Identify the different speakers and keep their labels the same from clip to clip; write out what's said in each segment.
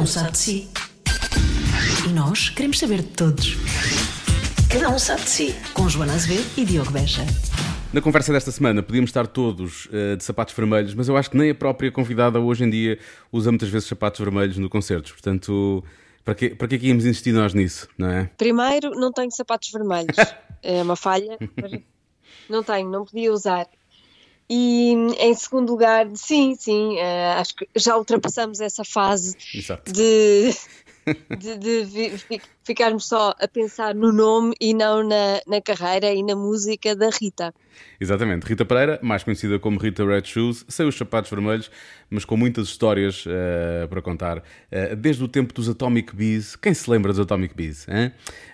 Speaker 1: um sabe de si. E nós queremos saber de todos. Cada um sabe de si. Com Joana Azevedo e Diogo Beja.
Speaker 2: Na conversa desta semana podíamos estar todos uh, de sapatos vermelhos, mas eu acho que nem a própria convidada hoje em dia usa muitas vezes sapatos vermelhos no concertos. Portanto, para que, para que é que íamos insistir nós nisso, não é?
Speaker 3: Primeiro, não tenho sapatos vermelhos. é uma falha. não tenho, não podia usar. E em segundo lugar, sim, sim, uh, acho que já ultrapassamos essa fase
Speaker 2: Exato.
Speaker 3: de, de, de vi- ficarmos só a pensar no nome e não na, na carreira e na música da Rita.
Speaker 2: Exatamente. Rita Pereira, mais conhecida como Rita Red Shoes, sem os sapatos vermelhos, mas com muitas histórias uh, para contar. Uh, desde o tempo dos Atomic Bees. Quem se lembra dos Atomic Bees? Hein?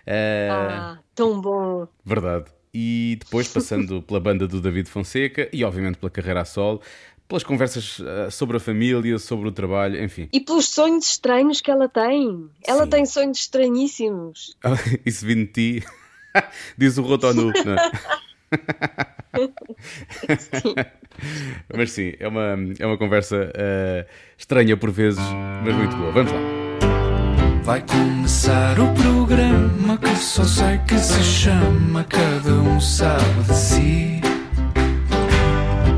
Speaker 2: Uh,
Speaker 3: Ah, tão bom!
Speaker 2: Verdade. E depois passando pela banda do David Fonseca e, obviamente, pela carreira a solo, pelas conversas uh, sobre a família, sobre o trabalho, enfim.
Speaker 3: E pelos sonhos estranhos que ela tem. Ela
Speaker 2: Sim.
Speaker 3: tem sonhos estranhíssimos.
Speaker 2: Isso vindo de ti, diz o Rotonu, não é? Mas sim, é uma, é uma conversa uh, estranha por vezes, mas muito boa. Vamos lá.
Speaker 4: Vai começar o programa que só sei que se chama Cada um sabe de si.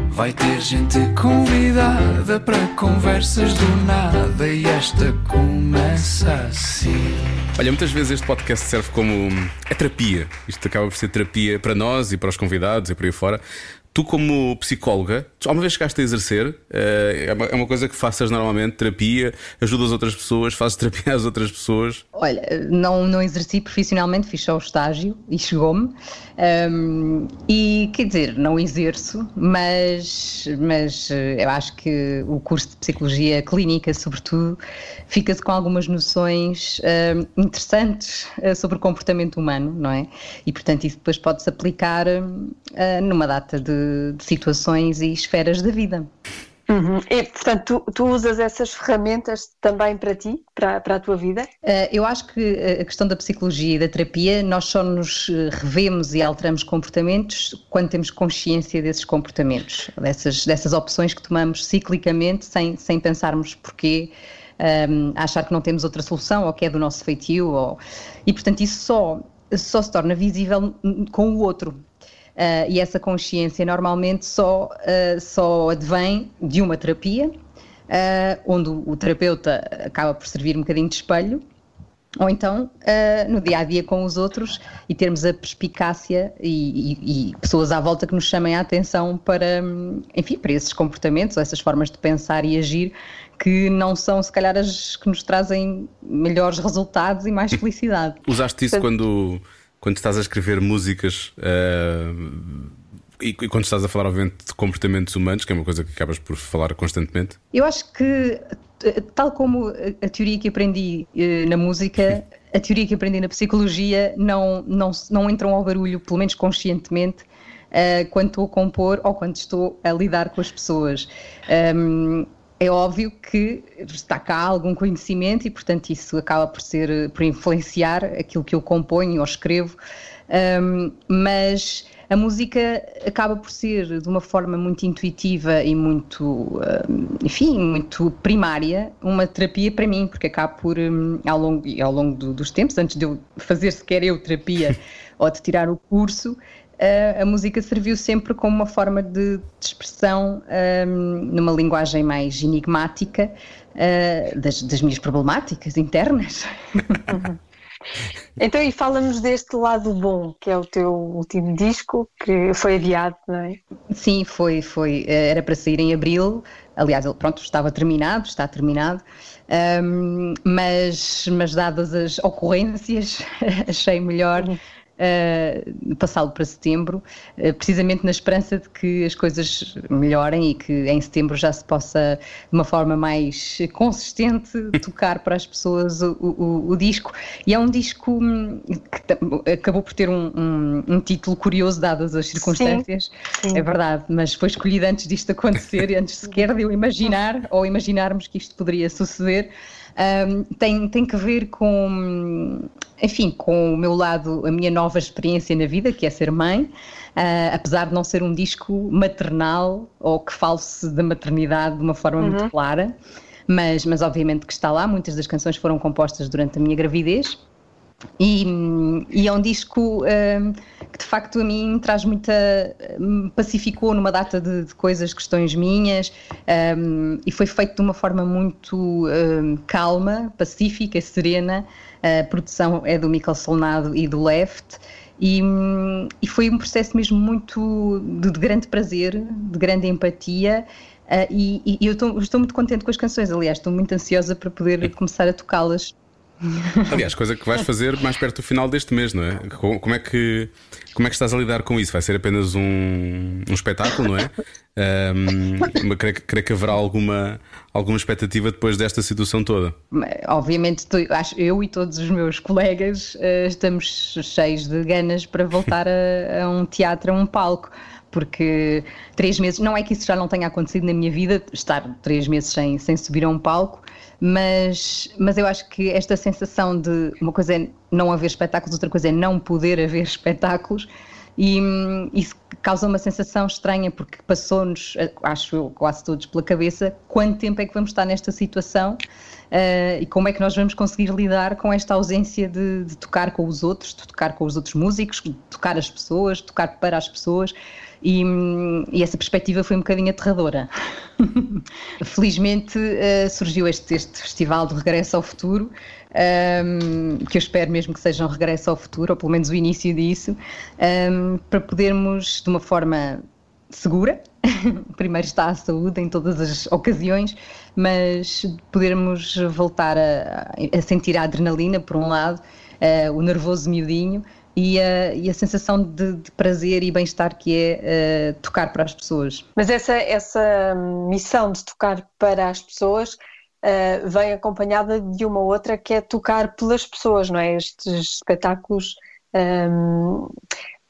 Speaker 4: Vai ter gente convidada para conversas do nada e esta começa assim.
Speaker 2: Olha, muitas vezes este podcast serve como é terapia. Isto acaba por ser terapia para nós e para os convidados e por aí fora. Tu, como psicóloga, alguma vez chegaste a exercer? Eh, É uma, é uma coisa que faças normalmente, terapia, ajudas outras pessoas, fazes terapia às outras pessoas.
Speaker 5: Olha, não, não exerci profissionalmente, fiz só o estágio e chegou-me. Um, e quer dizer, não exerço, mas, mas eh, eu acho que o curso de psicologia clínica, sobretudo, fica-se com algumas noções um, interessantes eh, sobre o comportamento humano, não é? E portanto, isso depois pode-se aplicar eh, numa data de, de situações e esferas da vida.
Speaker 3: Uhum. E, portanto, tu, tu, usas essas ferramentas também para ti, para, para a tua vida?
Speaker 5: Uh, eu acho que a questão da psicologia e da terapia, nós só nos revemos e alteramos comportamentos quando temos consciência desses comportamentos, dessas, dessas opções que tomamos ciclicamente sem, sem pensarmos porquê. Um, achar que não temos outra solução ou que é do nosso feitio ou... e portanto isso só, só se torna visível com o outro Uh, e essa consciência normalmente só, uh, só advém de uma terapia, uh, onde o, terapeuta acaba por servir um bocadinho de espelho, ou então no dia a dia com os outros e termos a perspicácia e, e, e, pessoas à volta que nos chamem a atenção para, enfim, para esses comportamentos, ou essas formas de pensar e agir que não são, se calhar, as que nos trazem melhores resultados e mais felicidade.
Speaker 2: Usaste isso quando quando estás a escrever músicas uh, e, e, quando estás a falar, obviamente, de comportamentos humanos, que é uma coisa que acabas por falar constantemente?
Speaker 5: Eu acho que, tal como a teoria que aprendi uh, na música, a teoria que aprendi na psicologia não, não, não entram ao barulho, pelo menos conscientemente, uh, quando estou a compor ou quando estou a lidar com as pessoas. Um, é óbvio que está cá algum conhecimento e, portanto, isso acaba por ser por influenciar aquilo que eu componho ou escrevo, um, mas a música acaba por ser de uma forma muito intuitiva e muito, um, enfim, muito primária, uma terapia para mim, porque acaba por, um, ao longo, ao longo do, dos tempos, antes de eu fazer sequer eu terapia ou de tirar o curso, a música serviu sempre como uma forma de, de expressão um, numa linguagem mais enigmática uh, das, das, minhas problemáticas internas.
Speaker 3: Então, e fala-nos deste lado bom, que é o teu último disco, que foi adiado, não é?
Speaker 5: Sim, foi, foi. Era para sair em abril. Aliás, ele pronto, estava terminado, está terminado. Um, mas, mas dadas as ocorrências, achei melhor. Uhum uh, passá-lo para setembro, uh, precisamente na esperança de que as coisas melhorem e que em setembro já se possa, de uma forma mais consistente, tocar para as pessoas o, o, o disco. E é um disco que acabou por ter um, um, um título curioso, dadas as circunstâncias, sim, sim. é verdade, mas foi escolhido antes disto acontecer, antes sequer de eu imaginar ou imaginarmos que isto poderia suceder. Um, tem, tem que ver com, enfim, com o meu lado, a minha nova experiência na vida, que é ser mãe, uh, apesar de não ser um disco maternal ou que fale-se da maternidade de uma forma uhum. muito clara, mas, mas obviamente que está lá. Muitas das canções foram compostas durante a minha gravidez. E, e, é um disco um, que de facto a mim traz muita. me pacificou numa data de, de coisas, questões minhas, um, e foi feito de uma forma muito um, calma, pacífica, serena. A produção é do Michael Solnado e do Left. E, e foi um processo mesmo muito de, de grande prazer, de grande empatia. Uh, e, e, eu estou, estou muito contente com as canções, aliás, estou muito ansiosa para poder começar a tocá-las
Speaker 2: Aliás, coisa que vais fazer mais perto do final deste mês, não é? Como é que, como é que estás a lidar com isso? Vai ser apenas um, um espetáculo, não é? Um, creio, creio, que haverá alguma, alguma expectativa depois desta situação toda.
Speaker 5: Obviamente, eu e todos os meus colegas uh, estamos cheios de ganas para voltar a, a um teatro, a um palco porque três meses, não é que isso já não tenha acontecido na minha vida, estar três meses sem, sem subir a um palco, mas, mas eu acho que esta sensação de uma coisa é não haver espetáculos, outra coisa é não poder haver espetáculos, e hum, isso causa uma sensação estranha, porque passou-nos, acho eu, quase todos pela cabeça, quanto tempo é que vamos estar nesta situação uh, e como é que nós vamos conseguir lidar com esta ausência de, de, tocar com os outros, de tocar com os outros músicos, de tocar as pessoas, de tocar para as pessoas. E, e, essa perspectiva foi um bocadinho aterradora. Felizmente uh, surgiu este, este, festival de regresso ao futuro, um, ehm, que eu espero mesmo que seja um regresso ao futuro, ou pelo menos o início disso, um, ehm, para podermos, de uma forma segura, primeiro está a saúde em todas as ocasiões, mas podermos voltar a, a sentir a adrenalina, por um lado, uh, o nervoso miudinho, e a, e a sensação de, de, prazer e bem-estar que é uh, tocar para as pessoas.
Speaker 3: Mas essa, essa missão de tocar para as pessoas uh, vem acompanhada de uma outra que é tocar pelas pessoas, não é? Estes espetáculos um,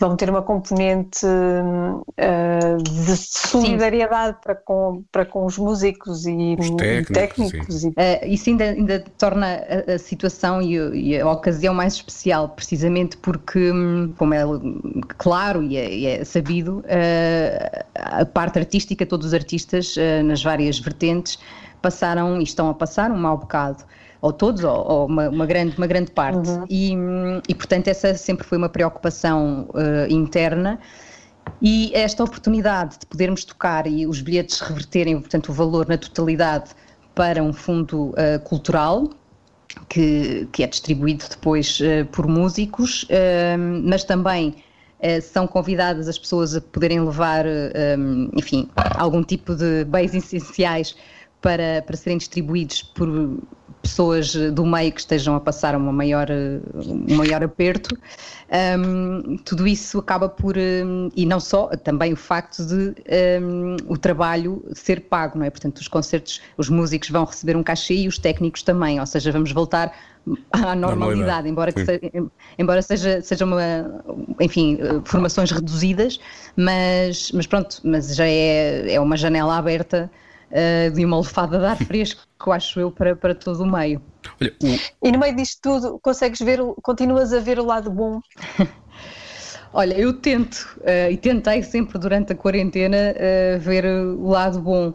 Speaker 3: vão ter uma componente uh, de solidariedade para com, para com os músicos e
Speaker 2: os técnicos. técnicos
Speaker 5: e... uh, isso ainda, ainda torna a, a situação e, e, a ocasião mais especial, precisamente porque, hum, como é claro e é, e é sabido, uh, a parte artística, todos os artistas nas várias vertentes passaram e estão a passar um mau bocado ou todos, ou, ou uma, uma, grande, uma grande parte. Uhum. E, e, portanto, essa sempre foi uma preocupação uh, interna. E esta oportunidade de podermos tocar e os bilhetes reverterem, portanto, o valor na totalidade para um fundo uh, cultural, que, que, é distribuído depois uh, por músicos, mas também são convidadas as pessoas a poderem levar, enfim, algum tipo de bens essenciais para, para serem distribuídos por pessoas do meio que estejam a passar uma maior, um maior aperto. Um, tudo isso acaba por, um, e não só, também o facto de um, o trabalho ser pago, não é? Portanto, os concertos, os músicos vão receber um cachê e os técnicos também, ou seja, vamos voltar à normalidade, embora, seja, embora seja, seja uma, enfim, formações reduzidas, mas, mas pronto, mas já é, é uma janela aberta uh, de uma lefada de ar fresco, que eu acho eu, para, para todo o meio.
Speaker 3: Olha, o... E no meio disto tudo, consegues ver, continuas a ver o lado bom?
Speaker 5: Olha, eu tento, uh, e tentei sempre durante a quarentena uh, ver o lado bom.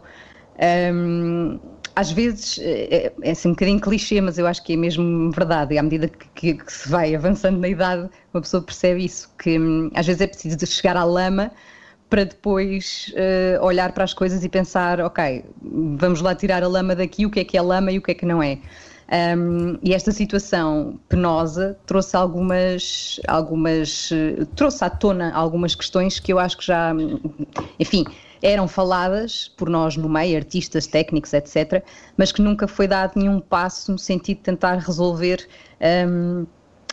Speaker 5: Um, às vezes é, é assim um bocadinho clichê, mas eu acho que é mesmo verdade. E à medida que, que, que se vai avançando na idade, uma pessoa percebe isso, que hum, às vezes é preciso chegar à lama para depois uh, olhar para as coisas e pensar, ok, vamos lá tirar a lama daqui, o que é que é lama e o que é que não é. Um, e esta situação penosa trouxe algumas, algumas, trouxe à tona algumas questões que eu acho que já, enfim, eram faladas por nós no meio, artistas, técnicos, etc., mas que nunca foi dado nenhum passo no sentido de tentar resolver. Um,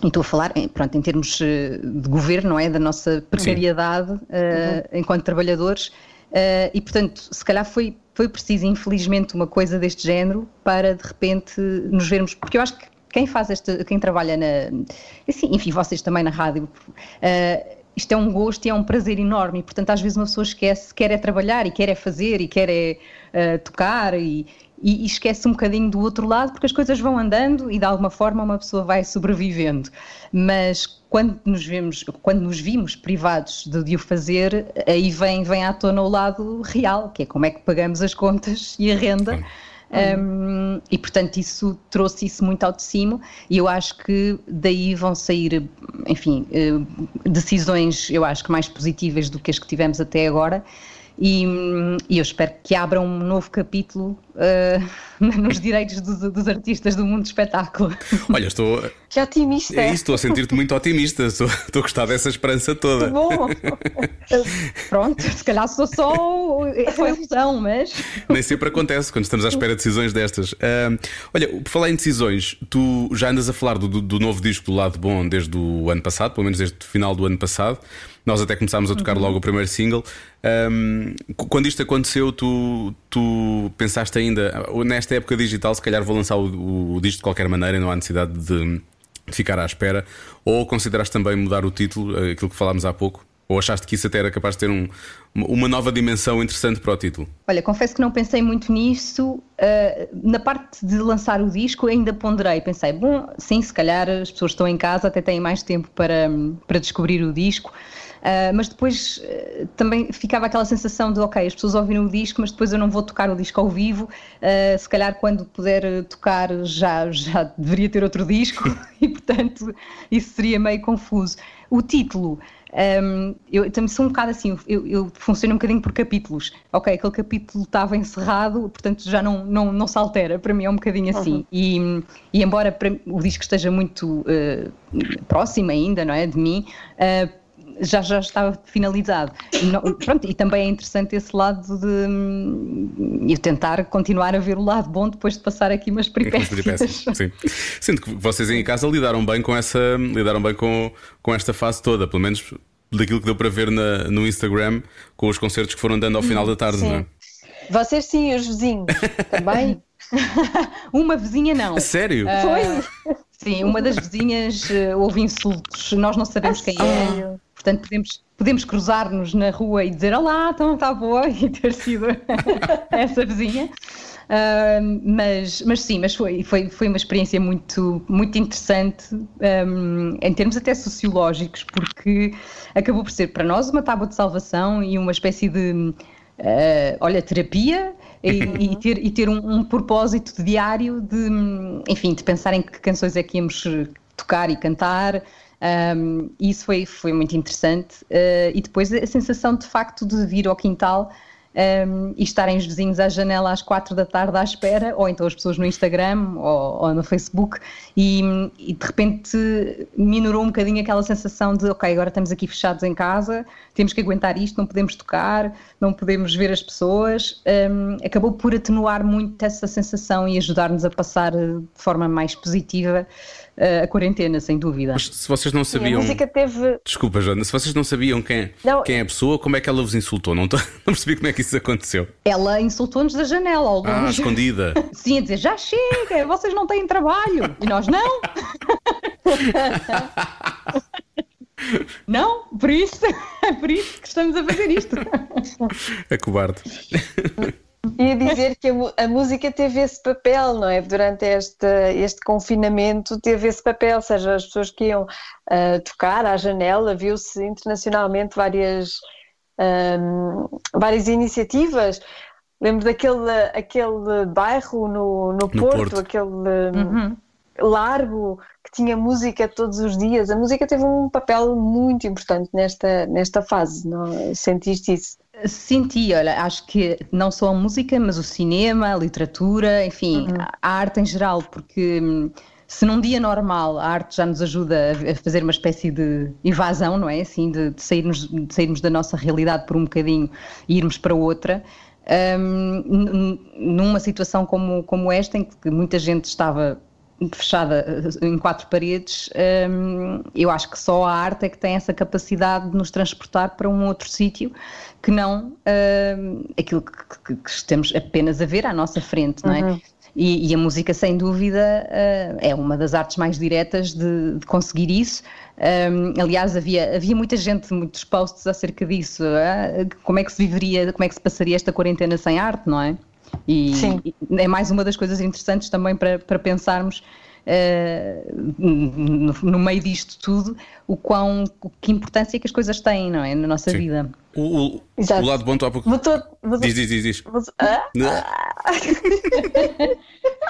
Speaker 5: estou a falar, pronto, em termos eh, de governo, não é? Da nossa precariedade uh, uhum. enquanto trabalhadores. Uh, e, portanto, se calhar foi, foi preciso, infelizmente, uma coisa deste género para, de repente, nos vermos. Porque eu acho que quem faz esta, quem trabalha na. Assim, enfim, vocês também na rádio. Uh, isto é um gosto e é um prazer enorme, e portanto às vezes uma pessoa esquece, quer é trabalhar e quer é fazer e quer é uh, tocar e, e, e, esquece um bocadinho do outro lado, porque as coisas vão andando e de alguma forma uma pessoa vai sobrevivendo. Mas quando nos vemos, quando nos vimos privados de, de o fazer, aí vem, vem à tona o lado real, que é como é que pagamos as contas e a renda. Um, e portanto isso trouxe isso muito ao de cima e eu acho que daí vão sair, enfim, decisões eu acho que mais positivas do que as que tivemos até agora e, e, eu espero que abra um novo capítulo uh, nos direitos dos, dos, artistas do mundo do espetáculo.
Speaker 2: Olha, estou.
Speaker 3: Que otimista!
Speaker 2: É isso, estou a sentir-te muito otimista, estou, estou a gostar dessa esperança toda.
Speaker 5: Que bom! Pronto, se calhar sou só. Foi ilusão, mas.
Speaker 2: Nem sempre acontece quando estamos à espera de decisões destas. Uh, olha, por falar em decisões, tu já andas a falar do, do, novo disco do Lado Bom desde o ano passado, pelo menos desde o final do ano passado. Nós até começámos a tocar uhum. logo o primeiro single. Um, quando isto aconteceu, tu, tu pensaste ainda, nesta época digital, se calhar vou lançar o, o disco de qualquer maneira, não há necessidade de, de ficar à espera. Ou consideraste também mudar o título, eh, aquilo que falámos há pouco? Ou achaste que isso até era capaz de ter um, uma nova dimensão interessante para o título?
Speaker 5: Olha, confesso que não pensei muito nisso. Uh, na parte de lançar o disco, ainda ponderei. Pensei, bom, sim, se calhar as pessoas estão em casa, até têm mais tempo para, para descobrir o disco. Uh, mas depois uh, também ficava aquela sensação de, ok, as pessoas ouviram o disco, mas depois eu não vou tocar o disco ao vivo. Uh, se calhar quando puder tocar já, já deveria ter outro disco e, portanto, isso seria meio confuso. O título. Um, eu também sou um bocado assim, eu, eu, funciono um bocadinho por capítulos. Ok, aquele capítulo estava encerrado, portanto já não, não, não se altera. Para mim é um bocadinho assim. Uhum. E, e, embora o disco esteja muito uh, próximo ainda, não é? De mim, uh, já, já estava finalizado. E, não, pronto, e também é interessante esse lado de hum, eu tentar continuar a ver o lado bom depois de passar aqui umas peripécias.
Speaker 2: Sim. Sinto que vocês em casa lidaram bem com essa, lidaram bem com, com esta fase toda, pelo menos daquilo que deu para ver na, no Instagram com os concertos que foram dando ao final da tarde, sim. não é?
Speaker 3: Vocês sim, os vizinhos também?
Speaker 5: uma vizinha não.
Speaker 2: sério?
Speaker 3: Uh, Foi?
Speaker 5: Sim, uma das vizinhas uh, houve insultos, nós não sabemos quem é. Portanto, podemos, podemos cruzar-nos na rua e dizer olá, então está boa, e ter sido essa vizinha. Uh, mas, mas sim, mas foi, foi, foi uma experiência muito, muito interessante um, em termos até sociológicos, porque acabou por ser para nós uma tábua de salvação e uma espécie de, uh, olha, terapia e, e, ter, e ter um, um propósito diário de, enfim, de pensar em que canções é que íamos tocar e cantar, um, isso foi, foi muito interessante. Uh, e depois a sensação de facto de vir ao quintal um, e estarem os vizinhos à janela às quatro da tarde à espera, ou então as pessoas no Instagram ou, ou no Facebook, e, e, de repente minorou um bocadinho aquela sensação de ok, agora estamos aqui fechados em casa, temos que aguentar isto, não podemos tocar, não podemos ver as pessoas. Um, acabou por atenuar muito essa sensação e ajudar-nos a passar de forma mais positiva a quarentena, sem dúvida.
Speaker 2: Mas se vocês não sabiam.
Speaker 3: Sim, a música teve.
Speaker 2: Desculpa, Joana, se vocês não sabiam quem, não... quem é a pessoa, como é que ela vos insultou? Não, tô... não percebi como é que isso aconteceu.
Speaker 5: Ela insultou-nos da janela, ao
Speaker 2: Ah, escondida.
Speaker 5: Sim, a dizer: já chega, vocês não têm trabalho. E nós não. Não, por isso, é por isso que estamos a fazer isto.
Speaker 2: É cobarde.
Speaker 3: Ia dizer que a, a, música teve esse papel, não é? Durante este, este confinamento teve esse papel, ou seja, as pessoas que iam uh, tocar à janela, viu-se internacionalmente várias, um, várias iniciativas. Lembro daquele aquele bairro no, no, Porto, Porto, aquele uhum. Largo que tinha música todos os dias. A música teve um papel muito importante nesta, nesta fase, não? Sentiste isso?
Speaker 5: Senti, olha, acho que não só a música, mas o cinema, a literatura, enfim, uhum. a arte em geral, porque hum, se num dia normal a arte já nos ajuda a fazer uma espécie de evasão, não é? Assim, de, de sairmos, de sairmos da nossa realidade por um bocadinho e irmos para outra. Um, numa situação como, como esta, em que muita gente estava fechada eh, em quatro paredes, um, eu acho que só a arte é que tem essa capacidade de nos transportar para um outro sítio que não um, aquilo que, que, que, estamos apenas a ver à nossa frente, não é? Uhum. E, e, a música, sem dúvida, uh, é uma das artes mais diretas de, de conseguir isso. Um, aliás, havia, havia muita gente, muitos posts acerca disso. Uh, como é que se viveria, como é que se passaria esta quarentena sem arte, não é? E, e, é mais uma das coisas interessantes também para, para pensarmos uh, no, no, meio disto tudo, o quão, que importância que as coisas têm, não é? Na nossa Sim. vida.
Speaker 2: O, o, o, lado bom, tu há pouco. Diz, diz, diz. diz. Ah?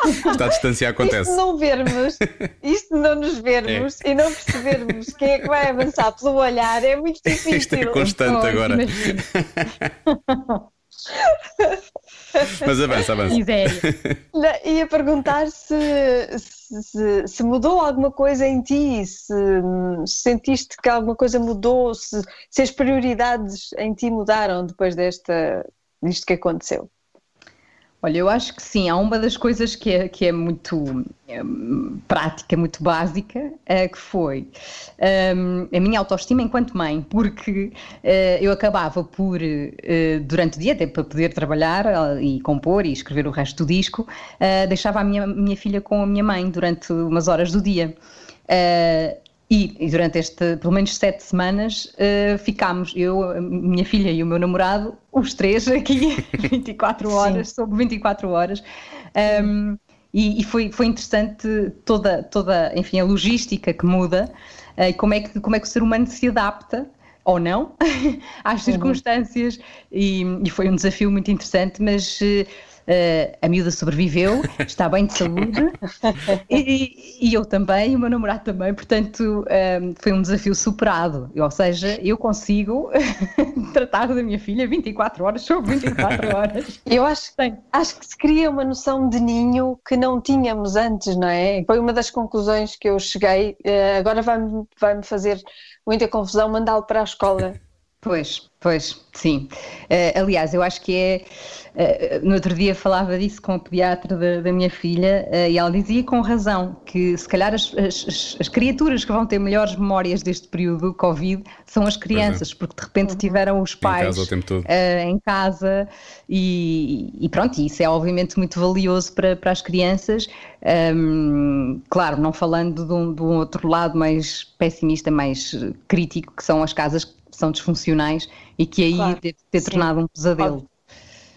Speaker 2: Está a distanciar, acontece.
Speaker 3: Isto não vermos, isto não nos vermos é. e não percebermos quem é que vai avançar pelo olhar é muito difícil.
Speaker 2: Isto é constante oh, agora. Mas avança, avança.
Speaker 3: Ia perguntar se, se, se, mudou alguma coisa em ti, se, se sentiste que alguma coisa mudou, se, se as prioridades em ti mudaram depois desta, disto que aconteceu.
Speaker 5: Olha, eu acho que sim. Há uma das coisas que é, que é muito é, prática, muito básica, é, que foi um, a minha autoestima enquanto mãe, porque eu acabava por, durante o dia, até para poder trabalhar e compor e escrever o resto do disco, deixava a minha, minha filha com a minha mãe durante umas horas do dia. E, e, durante este, pelo menos sete semanas, uh, ficámos, eu, minha filha e o meu namorado, os três aqui, 24 horas, Sim. sobre 24 horas. Um, e, e foi, foi interessante toda, toda, enfim, a logística que muda uh, e como é que, como é que o ser humano se adapta ou não às uhum. circunstâncias uhum. e, e, foi um desafio muito interessante, mas uh, Uh, a miúda sobreviveu, está bem de saúde e, e, eu também, e o meu namorado também, portanto um, ehm, foi um desafio superado. Ou seja, eu consigo tratar da minha filha 24 horas sobre 24 horas.
Speaker 3: Eu acho, acho que se cria uma noção de ninho que não tínhamos antes, não é? Foi uma das conclusões que eu cheguei. Uh, agora vai-me vai fazer muita confusão mandá-lo para a escola.
Speaker 5: Pois, pois, sim. Uh, aliás, eu acho que é Uh, no outro dia falava disso com a pediatra da, da minha filha uh, e ela dizia com razão que se calhar as, as, as, criaturas que vão ter melhores memórias deste período Covid são as crianças, é. porque de repente tiveram os pais em casa, uh, em casa e, e, pronto, isso é obviamente muito valioso para, para as crianças. Um, claro, não falando de um, de um outro lado mais pessimista, mais crítico, que são as casas que são disfuncionais e que aí claro, deve ter Sim. tornado um pesadelo.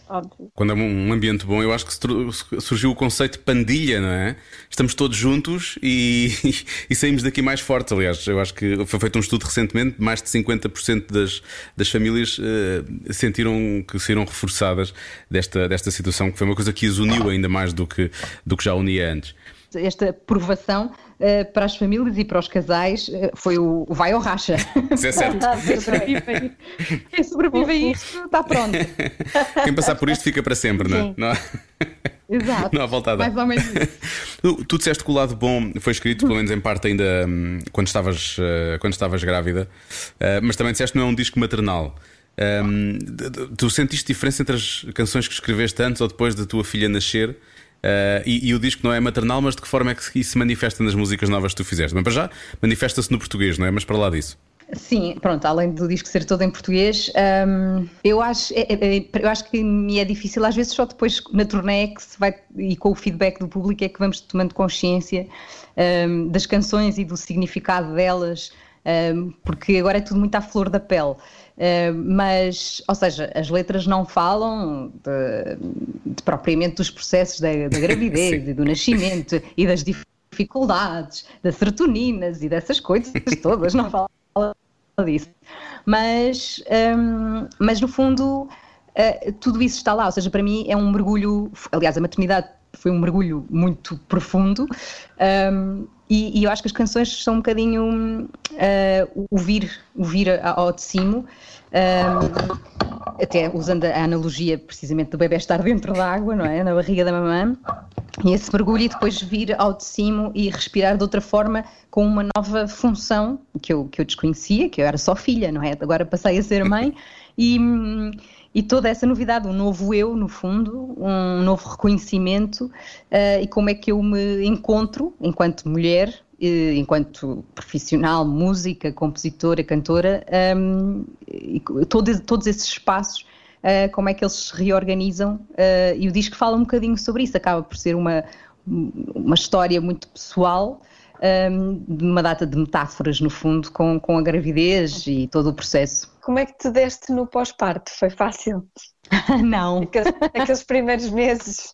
Speaker 2: Óbvio. Quando é um ambiente bom, eu acho que surgiu o conceito de pandilha, não é? Estamos todos juntos e, e, saímos daqui mais fortes. Aliás, eu acho que foi feito um estudo recentemente, mais de 50% das, das famílias uh, sentiram que saíram reforçadas desta, desta situação, que foi uma coisa que as uniu ainda mais do que, do que já unia antes.
Speaker 5: Esta provação uh, para as famílias e para os casais uh, foi o, o vai ou racha.
Speaker 2: Isso é certo.
Speaker 5: Quem sobrevive a isto está pronto.
Speaker 2: Quem passar por isto fica para sempre, não é? Não há...
Speaker 5: Exato.
Speaker 2: Não há volta a dar.
Speaker 5: Mais ou menos
Speaker 2: tu, tu disseste que o lado bom foi escrito, pelo menos em parte, ainda um, quando, estavas, uh, quando estavas grávida, mas também disseste que não é um disco maternal. Um, tu sentiste diferença entre as canções que escreveste antes ou depois da tua filha nascer? Uh, e, e, o disco não é maternal, mas de que forma é que isso se manifesta nas músicas novas que tu fizeste? Mas para já, manifesta-se no português, não é? Mas para lá disso.
Speaker 5: Sim, pronto, além do disco ser todo em português, um, eu, acho, é, é, é, eu acho que me é difícil, às vezes só depois na turnê que se vai, e com o feedback do público é que vamos tomando consciência um, das canções e do significado delas, um, porque agora é tudo muito à flor da pele. Uh, mas, ou seja, as letras não falam de, de propriamente dos processos da, da gravidez e do nascimento e das dificuldades, das serotoninas e dessas coisas todas, não falam disso. Mas, um, mas no fundo, uh, tudo isso está lá, ou seja, para mim é um mergulho, aliás, a maternidade foi um mergulho muito profundo. Um, e, e, eu acho que as canções são um bocadinho uh, o vir, o vir ao de cimo, um, até usando a analogia precisamente do bebê estar dentro da água, não é? Na barriga da mamã, e esse mergulho e depois vir ao de cimo e respirar de outra forma com uma nova função que eu, que eu desconhecia, que eu era só filha, não é? Agora passei a ser mãe e e toda essa novidade, um novo eu, no fundo, um novo reconhecimento uh, e como é que eu me encontro enquanto mulher, uh, enquanto profissional, música, compositora, cantora, um, e todo, todos esses espaços, uh, como é que eles se reorganizam e o disco fala um bocadinho sobre isso, acaba por ser uma, uma história muito pessoal. Um, de uma data de metáforas, no fundo, com, com a gravidez e todo o processo.
Speaker 3: Como é que te deste no pós-parto? Foi fácil?
Speaker 5: não.
Speaker 3: Aqueles, aqueles primeiros meses.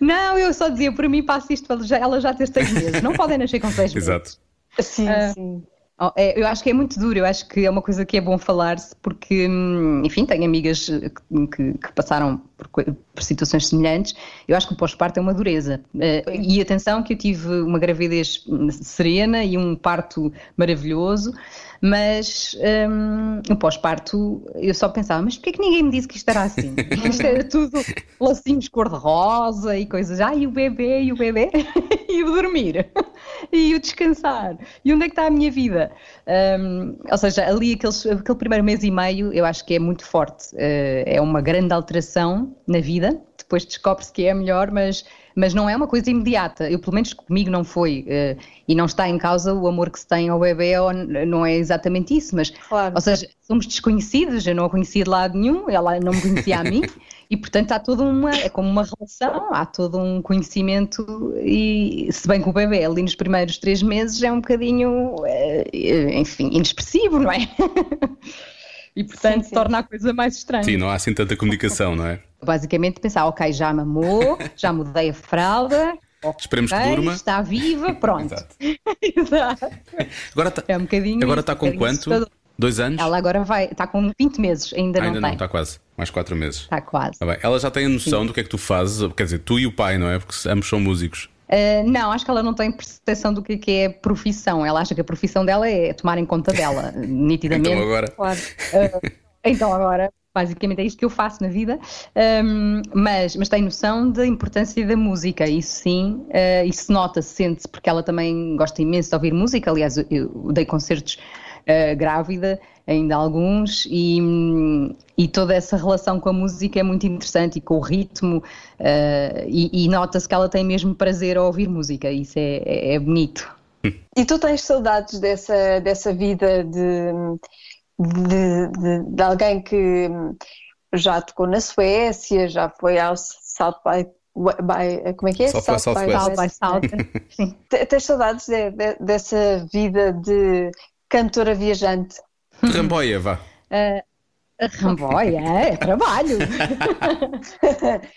Speaker 5: Não, eu só dizia, por mim passa isto, ela já, ela já tem seis meses. Não podem nascer com seis meses.
Speaker 2: Exato.
Speaker 3: Sim,
Speaker 5: Ah.
Speaker 3: sim.
Speaker 5: Oh, é, eu acho que é muito duro, eu acho que é uma coisa que é bom falar-se, porque, hum, enfim, tenho amigas que, que- que passaram por, por situações semelhantes. Eu acho que o pós-parto é uma dureza. Eh, e atenção, que eu tive uma gravidez serena e um parto maravilhoso, mas hum, o pós-parto eu só pensava, mas porquê que ninguém me disse que isto era assim? Isto era tudo lacinhos cor-de-rosa e coisas. Ah, e o bebê, e o bebê, e o dormir, e o descansar. E onde é que está a minha vida? Hum, ou seja, ali aqueles, aquele primeiro mês e meio eu acho que é muito forte. Eh, é uma grande alteração na vida. Depois descobre-se que é melhor, mas, mas não é uma coisa imediata. Eu, pelo menos comigo, não foi. eh, e não está em causa o amor que se tem ao bebê, não é exatamente isso, mas
Speaker 3: Claro.
Speaker 5: ou seja, somos desconhecidos, eu não a conhecia de lado nenhum, ela não me conhecia a mim, e portanto há toda uma, é como uma relação, há todo um conhecimento, e se bem que o bebê ali nos primeiros três meses é um bocadinho, eh, enfim, inexpressivo, não é? E portanto
Speaker 3: Sim, sim.
Speaker 5: torna a coisa mais estranha.
Speaker 2: Sim, não há assim tanta comunicação, não é?
Speaker 5: Basicamente pensar, ok, já mamou, já mudei a fralda,
Speaker 2: Esperemos que durma.
Speaker 5: está viva, pronto.
Speaker 2: Exato.
Speaker 5: Exato.
Speaker 2: Agora está
Speaker 5: É um bocadinho.
Speaker 2: agora está com quanto?
Speaker 5: assustador.
Speaker 2: Dois anos?
Speaker 5: Ela agora vai, está com 20 meses, ainda,
Speaker 2: Ainda
Speaker 5: não
Speaker 2: está quase. Mais quatro meses.
Speaker 5: Está quase.
Speaker 2: Tá bem. Ela já tem a noção do que é que tu fazes, quer dizer, tu e o pai, não é? Porque ambos são músicos.
Speaker 5: Uh, não, acho que ela não tem percepção do que que é profissão. Ela acha que a profissão dela é tomar em conta dela, nitidamente.
Speaker 2: Então agora.
Speaker 3: Claro.
Speaker 5: Então agora, basicamente é isto que eu faço na vida, Um, mas, mas tem noção da importância da música, isso sim, uh, isso se nota, se sente, porque ela também gosta imenso de ouvir música, aliás, eu, eu dei concertos uh, grávida, ainda alguns, e, e toda essa relação com a música é muito interessante e com o ritmo, uh, e, e nota-se que ela tem mesmo prazer a ouvir música, isso é, é, é bonito.
Speaker 3: E tu tens saudades dessa, dessa vida de, de, de, de alguém que já tocou na Suécia, já foi ao South by, by como é que é?
Speaker 2: South by.
Speaker 5: South by South, sim.
Speaker 3: Te- Tens saudades de- de- dessa vida de cantora viajante?
Speaker 2: Ramboia, vá.
Speaker 5: A Ramboia, é, é trabalho.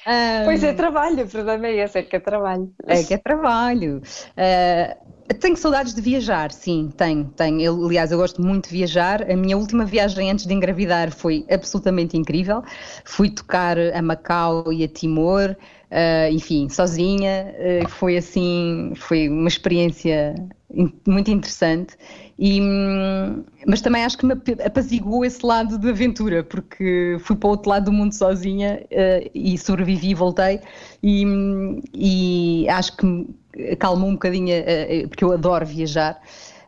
Speaker 5: Ah,
Speaker 3: Pois é, trabalho, o problema é esse, é que é trabalho.
Speaker 5: É que é trabalho. Ah, tenho saudades de viajar, sim, tenho, tenho. Eu, aliás, eu gosto muito de viajar. A minha última viagem antes de engravidar foi absolutamente incrível. Fui tocar a Macau e a Timor, ah, enfim, sozinha. Ah, foi assim, foi uma experiência in- muito interessante. E, mas também acho que me ap- apaziguou esse lado de aventura, porque fui para o outro lado do mundo sozinha eh, e sobrevivi e voltei. E, e acho que acalmou um bocadinho, eh, eh, porque eu adoro viajar.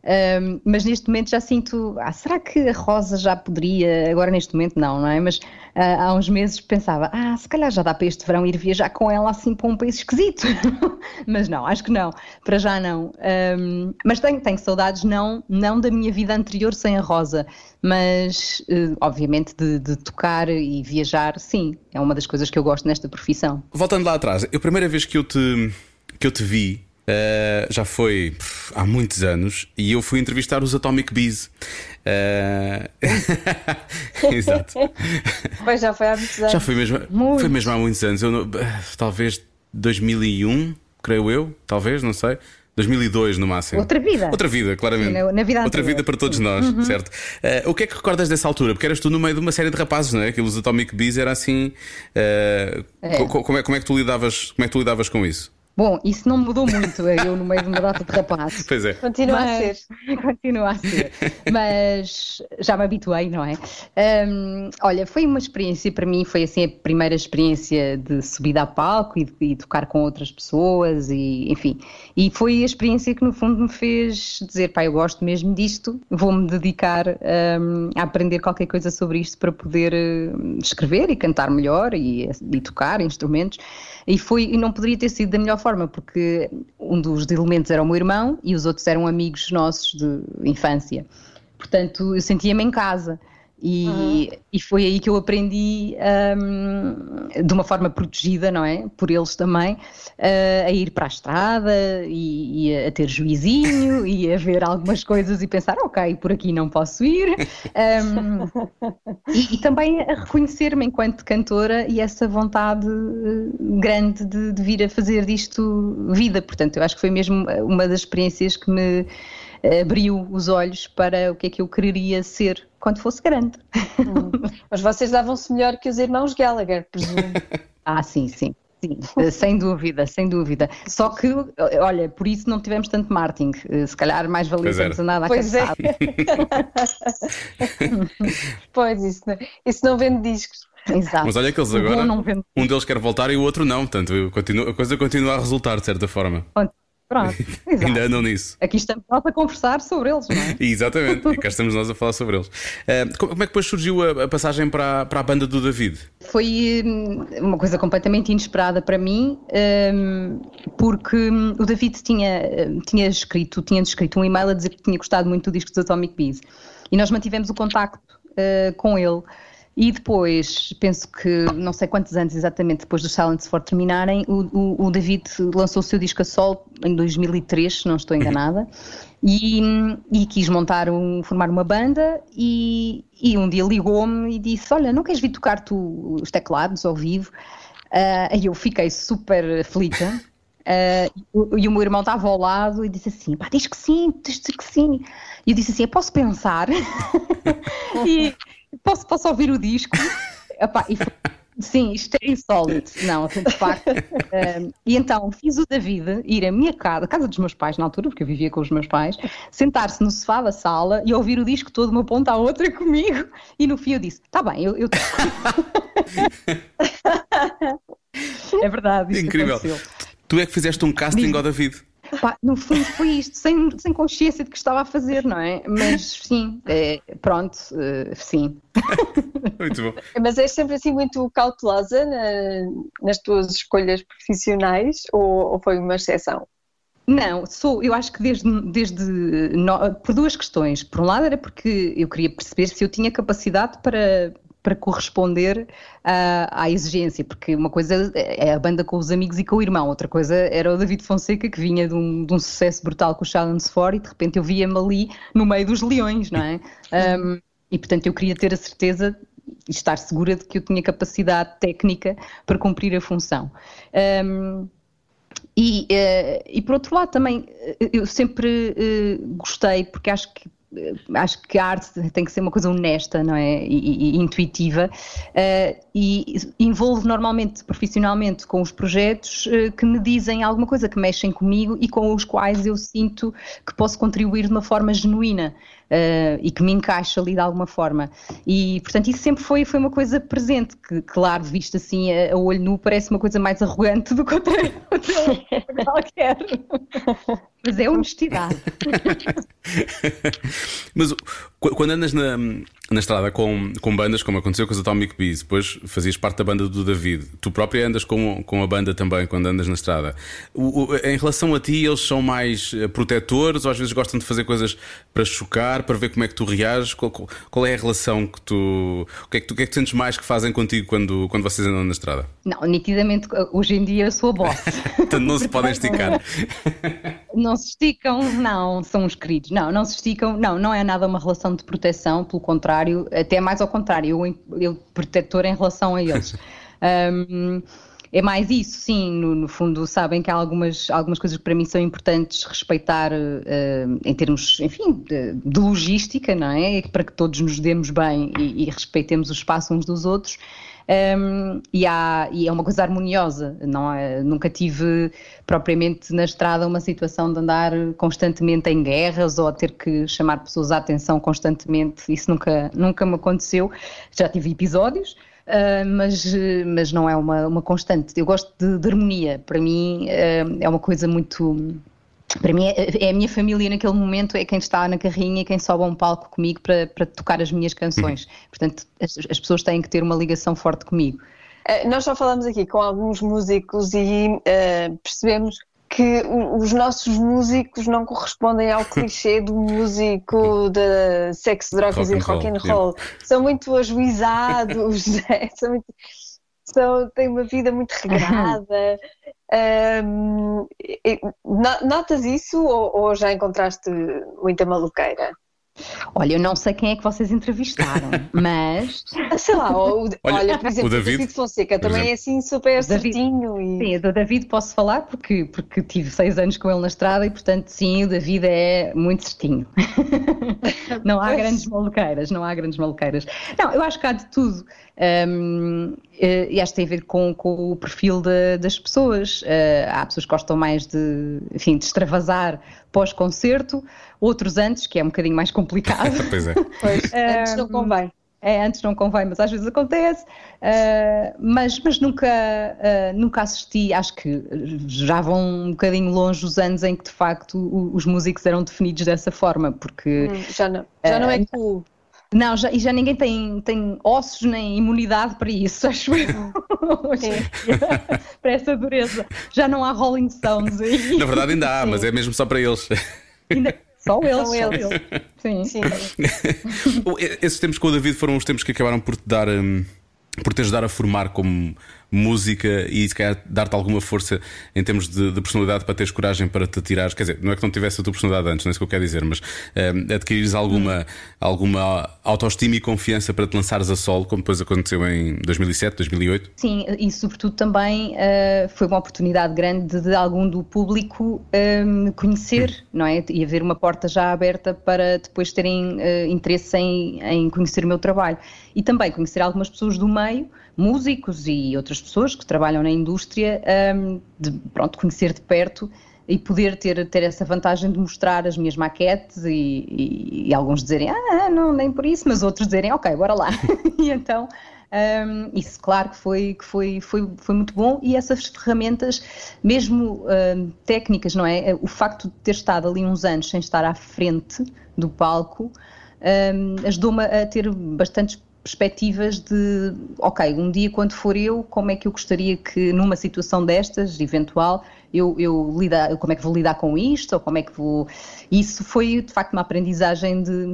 Speaker 5: Um, mas neste momento já sinto, ah, será que a Rosa já poderia? Agora neste momento não, não é? Mas ah, há uns meses pensava, ah, se calhar já dá para este verão ir viajar com ela assim para um país esquisito. mas não, acho que não, para já não. Um, mas tenho, tenho saudades não, não da minha vida anterior sem a Rosa, mas eh, obviamente de, de tocar e viajar, sim, é uma das coisas que eu gosto nesta profissão.
Speaker 2: Voltando lá atrás, a primeira vez que eu te, que eu te vi eh, já foi pff, há muitos anos e eu fui entrevistar os Atomic Bees. Eh, Exato.
Speaker 3: Pois já foi há muitos anos.
Speaker 2: Já foi mesmo,
Speaker 5: Muito.
Speaker 2: foi mesmo há muitos anos. Eu eh, talvez 2001, creio eu, talvez, não sei. 2002 no máximo.
Speaker 5: Outra vida.
Speaker 2: Outra vida, claramente.
Speaker 5: Sim, na- vida
Speaker 2: Outra vida para todos nós, certo? Eh, o que é que recordas dessa altura? Porque eras tu no meio de uma série de rapazes, não é? Aqueles Atomic Bees era assim. eh,
Speaker 5: É.
Speaker 2: co- Como, é, como é que tu lidavas? Como é que tu lidavas com isso?
Speaker 5: Bom, isso não mudou muito, eu no meio de uma data de rapazes.
Speaker 2: Pois é.
Speaker 3: Continua a
Speaker 5: Mas-
Speaker 3: ser.
Speaker 5: Continua a ser. Mas já me habituei, não é? Hum, olha, foi uma experiência para mim, foi assim a primeira experiência de subida a palco e, e tocar com outras pessoas e enfim. E foi a experiência que no fundo me fez dizer, pá, eu gosto mesmo disto, vou-me dedicar hum, a aprender qualquer coisa sobre isto para poder hum, escrever e cantar melhor e, e tocar instrumentos. E foi, e não poderia ter sido da melhor forma, porque um dos elementos era o meu irmão e os outros eram amigos nossos de infância. Portanto, eu sentia-me em casa. E, uhum. e foi aí que eu aprendi um, de uma forma protegida, não é? Por eles também, uh, a ir para a estrada e, e, a ter juizinho e a ver algumas coisas e pensar, ok, por aqui não posso ir. Um, e, e, também a reconhecer-me enquanto cantora e essa vontade eh, grande de, de vir a fazer disto vida. Portanto, eu acho que foi mesmo uma das experiências que me abriu os olhos para o que é que eu quereria ser quando fosse grande.
Speaker 3: Hum. Mas vocês davam-se melhor que os irmãos Gallagher, presumo.
Speaker 5: ah, sim, sim. Sim, eh, sem dúvida, sem dúvida. Só que, olha, por isso não tivemos tanto marketing. Eh, se calhar mais valia termos andado a
Speaker 3: Pois é. pois, isso não, isso não vende discos.
Speaker 5: Exato.
Speaker 2: Mas olha que eles agora, um deles quer voltar e o outro não, portanto a coisa continua a resultar de certa forma.
Speaker 5: Pronto, exato.
Speaker 2: Ainda andam nisso.
Speaker 5: Aqui estamos nós a conversar sobre eles, não é?
Speaker 2: Exatamente, e cá estamos nós a falar sobre eles. Uh, como é que depois surgiu a, a, passagem para, para a banda do David?
Speaker 5: Foi hum, uma coisa completamente inesperada para mim, um, porque hum, o David tinha, hum, tinha escrito, tinha escrito um e-mail a dizer que tinha gostado muito do disco dos Atomic Bees. E nós mantivemos o contacto uh, com ele. E depois, penso que não sei quantos anos exatamente depois dos Silence for terminarem, o, o, o, David lançou o seu disco a sol em 2003, se não estou enganada, e, e quis montar um, formar uma banda e, e um dia ligou-me e disse, olha, não queres vir tocar tu os teclados ao vivo? Uh, e eu fiquei super aflita. Uh, e o meu irmão estava ao lado e disse assim: pá, diz que sim, diz que sim. E eu disse assim: eu posso pensar. e, posso, posso ouvir o disco? Epá, e foi, sim, isto é insólito. Não, assim, de facto. Um, e então fiz o David ir à minha casa, a casa dos meus pais na altura, porque eu vivia com os meus pais, sentar-se no sofá da sala e ouvir o disco todo uma ponta à outra comigo. E no fim eu disse: tá bem, eu. eu... é verdade.
Speaker 2: Incrível. Tu é que fizeste um casting ao David.
Speaker 5: Pá, no fundo foi isto, sem, sem consciência de que estava a fazer, não é? Mas sim, é, pronto, uh, sim.
Speaker 2: muito bom.
Speaker 3: Mas és sempre assim muito cautelosa na, nas tuas escolhas profissionais ou, ou foi uma exceção?
Speaker 5: Não, sou, eu acho que desde, desde no, por duas questões. Por um lado era porque eu queria perceber se eu tinha capacidade para, para corresponder uh, à exigência, porque uma coisa é a banda com os amigos e com o irmão, outra coisa era o David Fonseca que vinha de um, de um sucesso brutal com o Challenge 4 e de repente eu via-me ali no meio dos leões, não é? Um, e portanto eu queria ter a certeza e estar segura de que eu tinha capacidade técnica para cumprir a função. Um, e, uh, e por outro lado também eu sempre uh, gostei, porque acho que acho que a arte tem que ser uma coisa honesta, não é? E, e intuitiva uh, e envolve normalmente profissionalmente com os projetos uh, que me dizem alguma coisa, que mexem comigo e com os quais eu sinto que posso contribuir de uma forma genuína uh, e que me encaixa ali de alguma forma. E, portanto, isso sempre foi, foi uma coisa presente, que, claro, visto assim a, a olho nu, parece uma coisa mais arrogante do que outra, outra qualquer. Mas é honestidade.
Speaker 2: Mas quando andas na, na estrada com, com bandas, como aconteceu com os Atomic Bees, depois fazias parte da banda do David, tu própria andas com, com a banda também quando andas na estrada. O, o, em relação a ti, eles são mais eh, protetores ou às vezes gostam de fazer coisas para chocar, para ver como é que tu reages? Qual, qual é a relação que tu. O que é que tu, que é que tu sentes mais que fazem contigo quando, quando vocês andam na estrada?
Speaker 5: Não, nitidamente, hoje em dia eu sou a boss.
Speaker 2: Portanto, não se podem esticar.
Speaker 5: não se esticam, não, são os queridos. Não, não se esticam, não, não é nada uma relação de proteção, pelo contrário, até mais ao contrário, eu, eu protetor em relação a eles. um, é mais isso, sim, no, no, fundo sabem que há algumas, algumas coisas que para mim são importantes respeitar uh, em termos, enfim, de, de, logística, não é? Para que todos nos demos bem e, e respeitemos o espaço uns dos outros. Um, e, há, e, é uma coisa harmoniosa. Não é, nunca tive propriamente na estrada uma situação de andar constantemente em guerras ou ter que chamar pessoas à atenção constantemente. Isso nunca, nunca me aconteceu. Já tive episódios. Uh, mas, mas não é uma, uma constante. Eu gosto de, de harmonia. Para mim uh, é uma coisa muito para mim é, é, a minha família naquele momento é quem está na carrinha e quem sobe a um palco comigo para, para tocar as minhas canções. Uhum. Portanto, as, as, pessoas têm que ter uma ligação forte comigo.
Speaker 3: Uh, nós já falamos aqui com alguns músicos e uh, percebemos que os nossos músicos não correspondem ao clichê do músico de sexo, drogas rock e rock and roll. roll. São muito ajuizados, né? são muito, são, têm uma vida muito regrada. Um, notas isso ou, ou já encontraste muita maluqueira?
Speaker 5: Olha, eu não sei quem é que vocês entrevistaram, mas.
Speaker 3: Sei lá, o, olha, olha, por exemplo, o David, David Fonseca também é assim super David, certinho. E...
Speaker 5: Sim, do David posso falar porque, porque tive seis anos com ele na estrada e, portanto, sim, o David é muito certinho. não há grandes maluqueiras, não há grandes maluqueiras. Não, eu acho que há de tudo. Um, eh, e acho que tem a ver com, com o perfil de, das pessoas. Uh, há pessoas que gostam mais de, enfim, de extravasar pós-concerto, outros antes, que é um bocadinho mais complicado.
Speaker 2: pois é.
Speaker 3: Pois, antes não convém.
Speaker 5: É, antes não convém, mas às vezes acontece. Uh, mas mas nunca, uh, nunca assisti, acho que já vão um bocadinho longe os anos em que de facto os músicos eram definidos dessa forma, porque.
Speaker 3: Hum, já não, já não é cool.
Speaker 5: Não, já, e já ninguém tem, tem ossos nem imunidade para isso, acho eu. para essa dureza. Já não há Rolling Stones aí.
Speaker 2: Na verdade ainda há, Sim. mas é mesmo só para eles.
Speaker 5: Ainda, só eles, só eles. Sim. Sim.
Speaker 2: Esses tempos com o David foram os tempos que acabaram por te dar. Hum, por te ajudar a formar como música e se calhar dar-te alguma força em termos de, de, personalidade para teres coragem para te atirares. Quer dizer, não é que não tivesse a tua personalidade antes, não é isso que eu quero dizer, mas um, adquirires alguma, alguma autoestima e confiança para te lançares a solo, como depois aconteceu em 2007, 2008?
Speaker 5: Sim, e sobretudo também uh, foi uma oportunidade grande de, de algum do público um, conhecer, hum. não é? E haver uma porta já aberta para depois terem uh, interesse em, em conhecer o meu trabalho. E também conhecer algumas pessoas do meio músicos e outras pessoas que trabalham na indústria, um, de pronto, conhecer de perto e poder ter, ter essa vantagem de mostrar as minhas maquetes e, e, e alguns dizerem, ah, não, nem por isso, mas outros dizerem, ok, bora lá. e então, um, isso claro que foi, que foi, foi, foi muito bom e essas ferramentas, mesmo um, técnicas, não é? O facto de ter estado ali uns anos sem estar à frente do palco um, ajudou-me a ter bastantes perspectivas de, ok, um dia quando for eu, como é que eu gostaria que numa situação destas, eventual, eu, eu lidar, como é que vou lidar com isto, ou como é que vou... Isso foi, de facto, uma aprendizagem de,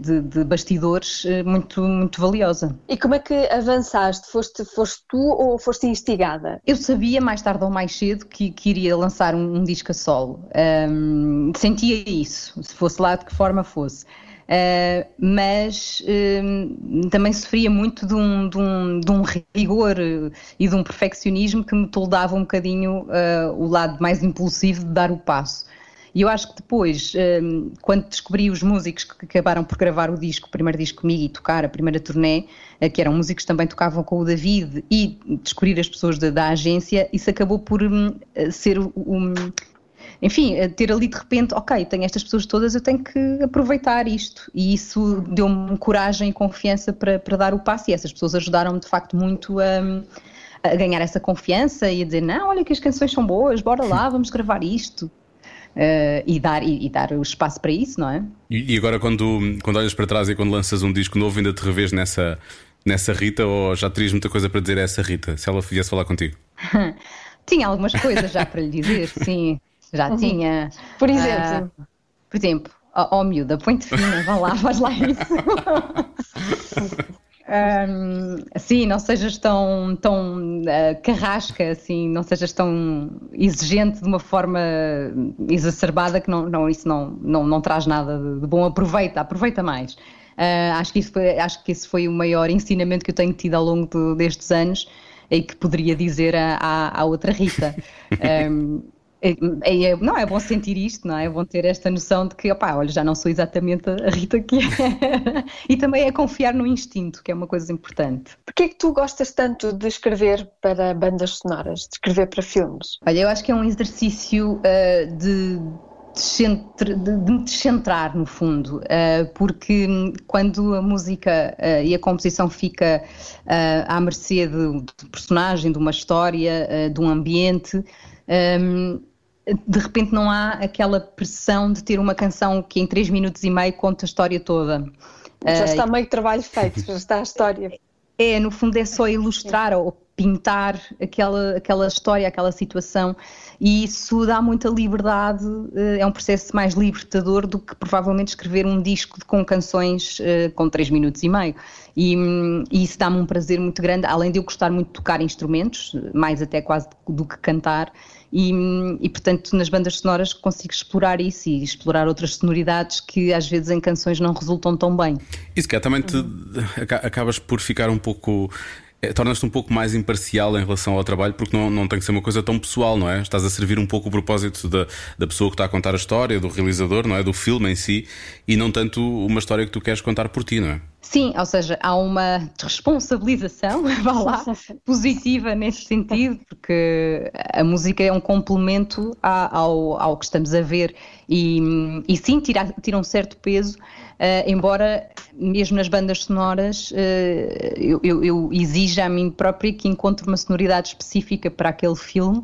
Speaker 5: de, de bastidores eh, muito, muito valiosa.
Speaker 3: E como é que avançaste? Foste, foste tu ou foste instigada?
Speaker 5: Eu sabia, mais tarde ou mais cedo, que, que iria lançar um, um disco a solo. Um, sentia isso, se fosse lá de que forma fosse. Uh, mas uh, também sofria muito de um, de, um, de um, rigor e de um perfeccionismo que me toldava um bocadinho uh, o lado mais impulsivo de dar o passo. E eu acho que depois, quando descobri os músicos que acabaram por gravar o disco, o primeiro disco comigo e tocar a primeira turnê, que eram músicos que também tocavam com o David, e descobrir as pessoas da, da agência, isso acabou por um, ser um, enfim, ter ali de repente, ok, tenho estas pessoas todas, eu tenho que aproveitar isto. E isso deu-me coragem e confiança para, para dar o passo, e essas pessoas ajudaram-me de facto muito a, a, ganhar essa confiança e a dizer: não, olha que as canções são boas, bora lá, vamos gravar isto. Uh, e, dar, e, e, dar o espaço para isso, não é?
Speaker 2: E, e, agora, quando, quando olhas para trás e quando lanças um disco novo, ainda te revês nessa, nessa Rita ou já terias muita coisa para dizer a essa Rita, se ela viesse falar contigo?
Speaker 5: Tinha algumas coisas já para lhe dizer, sim já uhum. tinha.
Speaker 3: Por exemplo? Uh,
Speaker 5: por exemplo, ó oh, oh, miúda, põe-te fina, vá lá, faz lá isso. Um, sim, não sejas tão, tão uh, carrasca, assim, não sejas tão exigente de uma forma exacerbada que não, não, isso não, não, não traz nada de, bom. Aproveita, aproveita mais. Uh, acho, que isso foi, acho que esse foi o maior ensinamento que eu tenho tido ao longo de, destes anos e que poderia dizer à, à outra Rita. Um, É, é, não, é bom sentir isto, não é? É bom ter esta noção de que, opá, olha, já não sou exatamente a Rita que é. e também é confiar no instinto, que é uma coisa importante.
Speaker 3: Porquê é que tu gostas tanto de escrever para bandas sonoras, de escrever para filmes?
Speaker 5: Olha, eu acho que é um exercício uh, de de, me descentrar no fundo, uh, porque quando a música uh, e a composição fica à mercê de, de personagem, de uma história, de um ambiente, um, de repente não há aquela pressão de ter uma canção que em 3 minutos e meio conta a história toda.
Speaker 3: Já está meio trabalho feito, já está a história.
Speaker 5: É, no fundo é só ilustrar ou pintar aquela, aquela história, aquela situação, e isso dá muita liberdade, eh, é um processo mais libertador do que provavelmente escrever um disco com canções eh, com 3 minutos e meio. E, e isso dá-me um prazer muito grande, além de eu gostar muito de tocar instrumentos, mais até quase do que cantar, e, e, portanto nas bandas sonoras consigo explorar isso e explorar outras sonoridades que às vezes em canções não resultam tão bem.
Speaker 2: Isso que é, também te, acabas por ficar um pouco é, tornas-te um pouco mais imparcial em relação ao trabalho, porque não, não tem que ser uma coisa tão pessoal, não é? Estás a servir um pouco o propósito da, da pessoa que está a contar a história, do realizador, não é? Do filme em si, e não tanto uma história que tu queres contar por ti, não é?
Speaker 5: Sim, ou seja, há uma responsabilização, vá lá, positiva nesse sentido, porque a música é um complemento ao, ao que estamos a ver. E, e sim, tira, tira um certo peso, uh, embora mesmo nas bandas sonoras uh, eu, eu, eu exija a mim própria que encontre uma sonoridade específica para aquele filme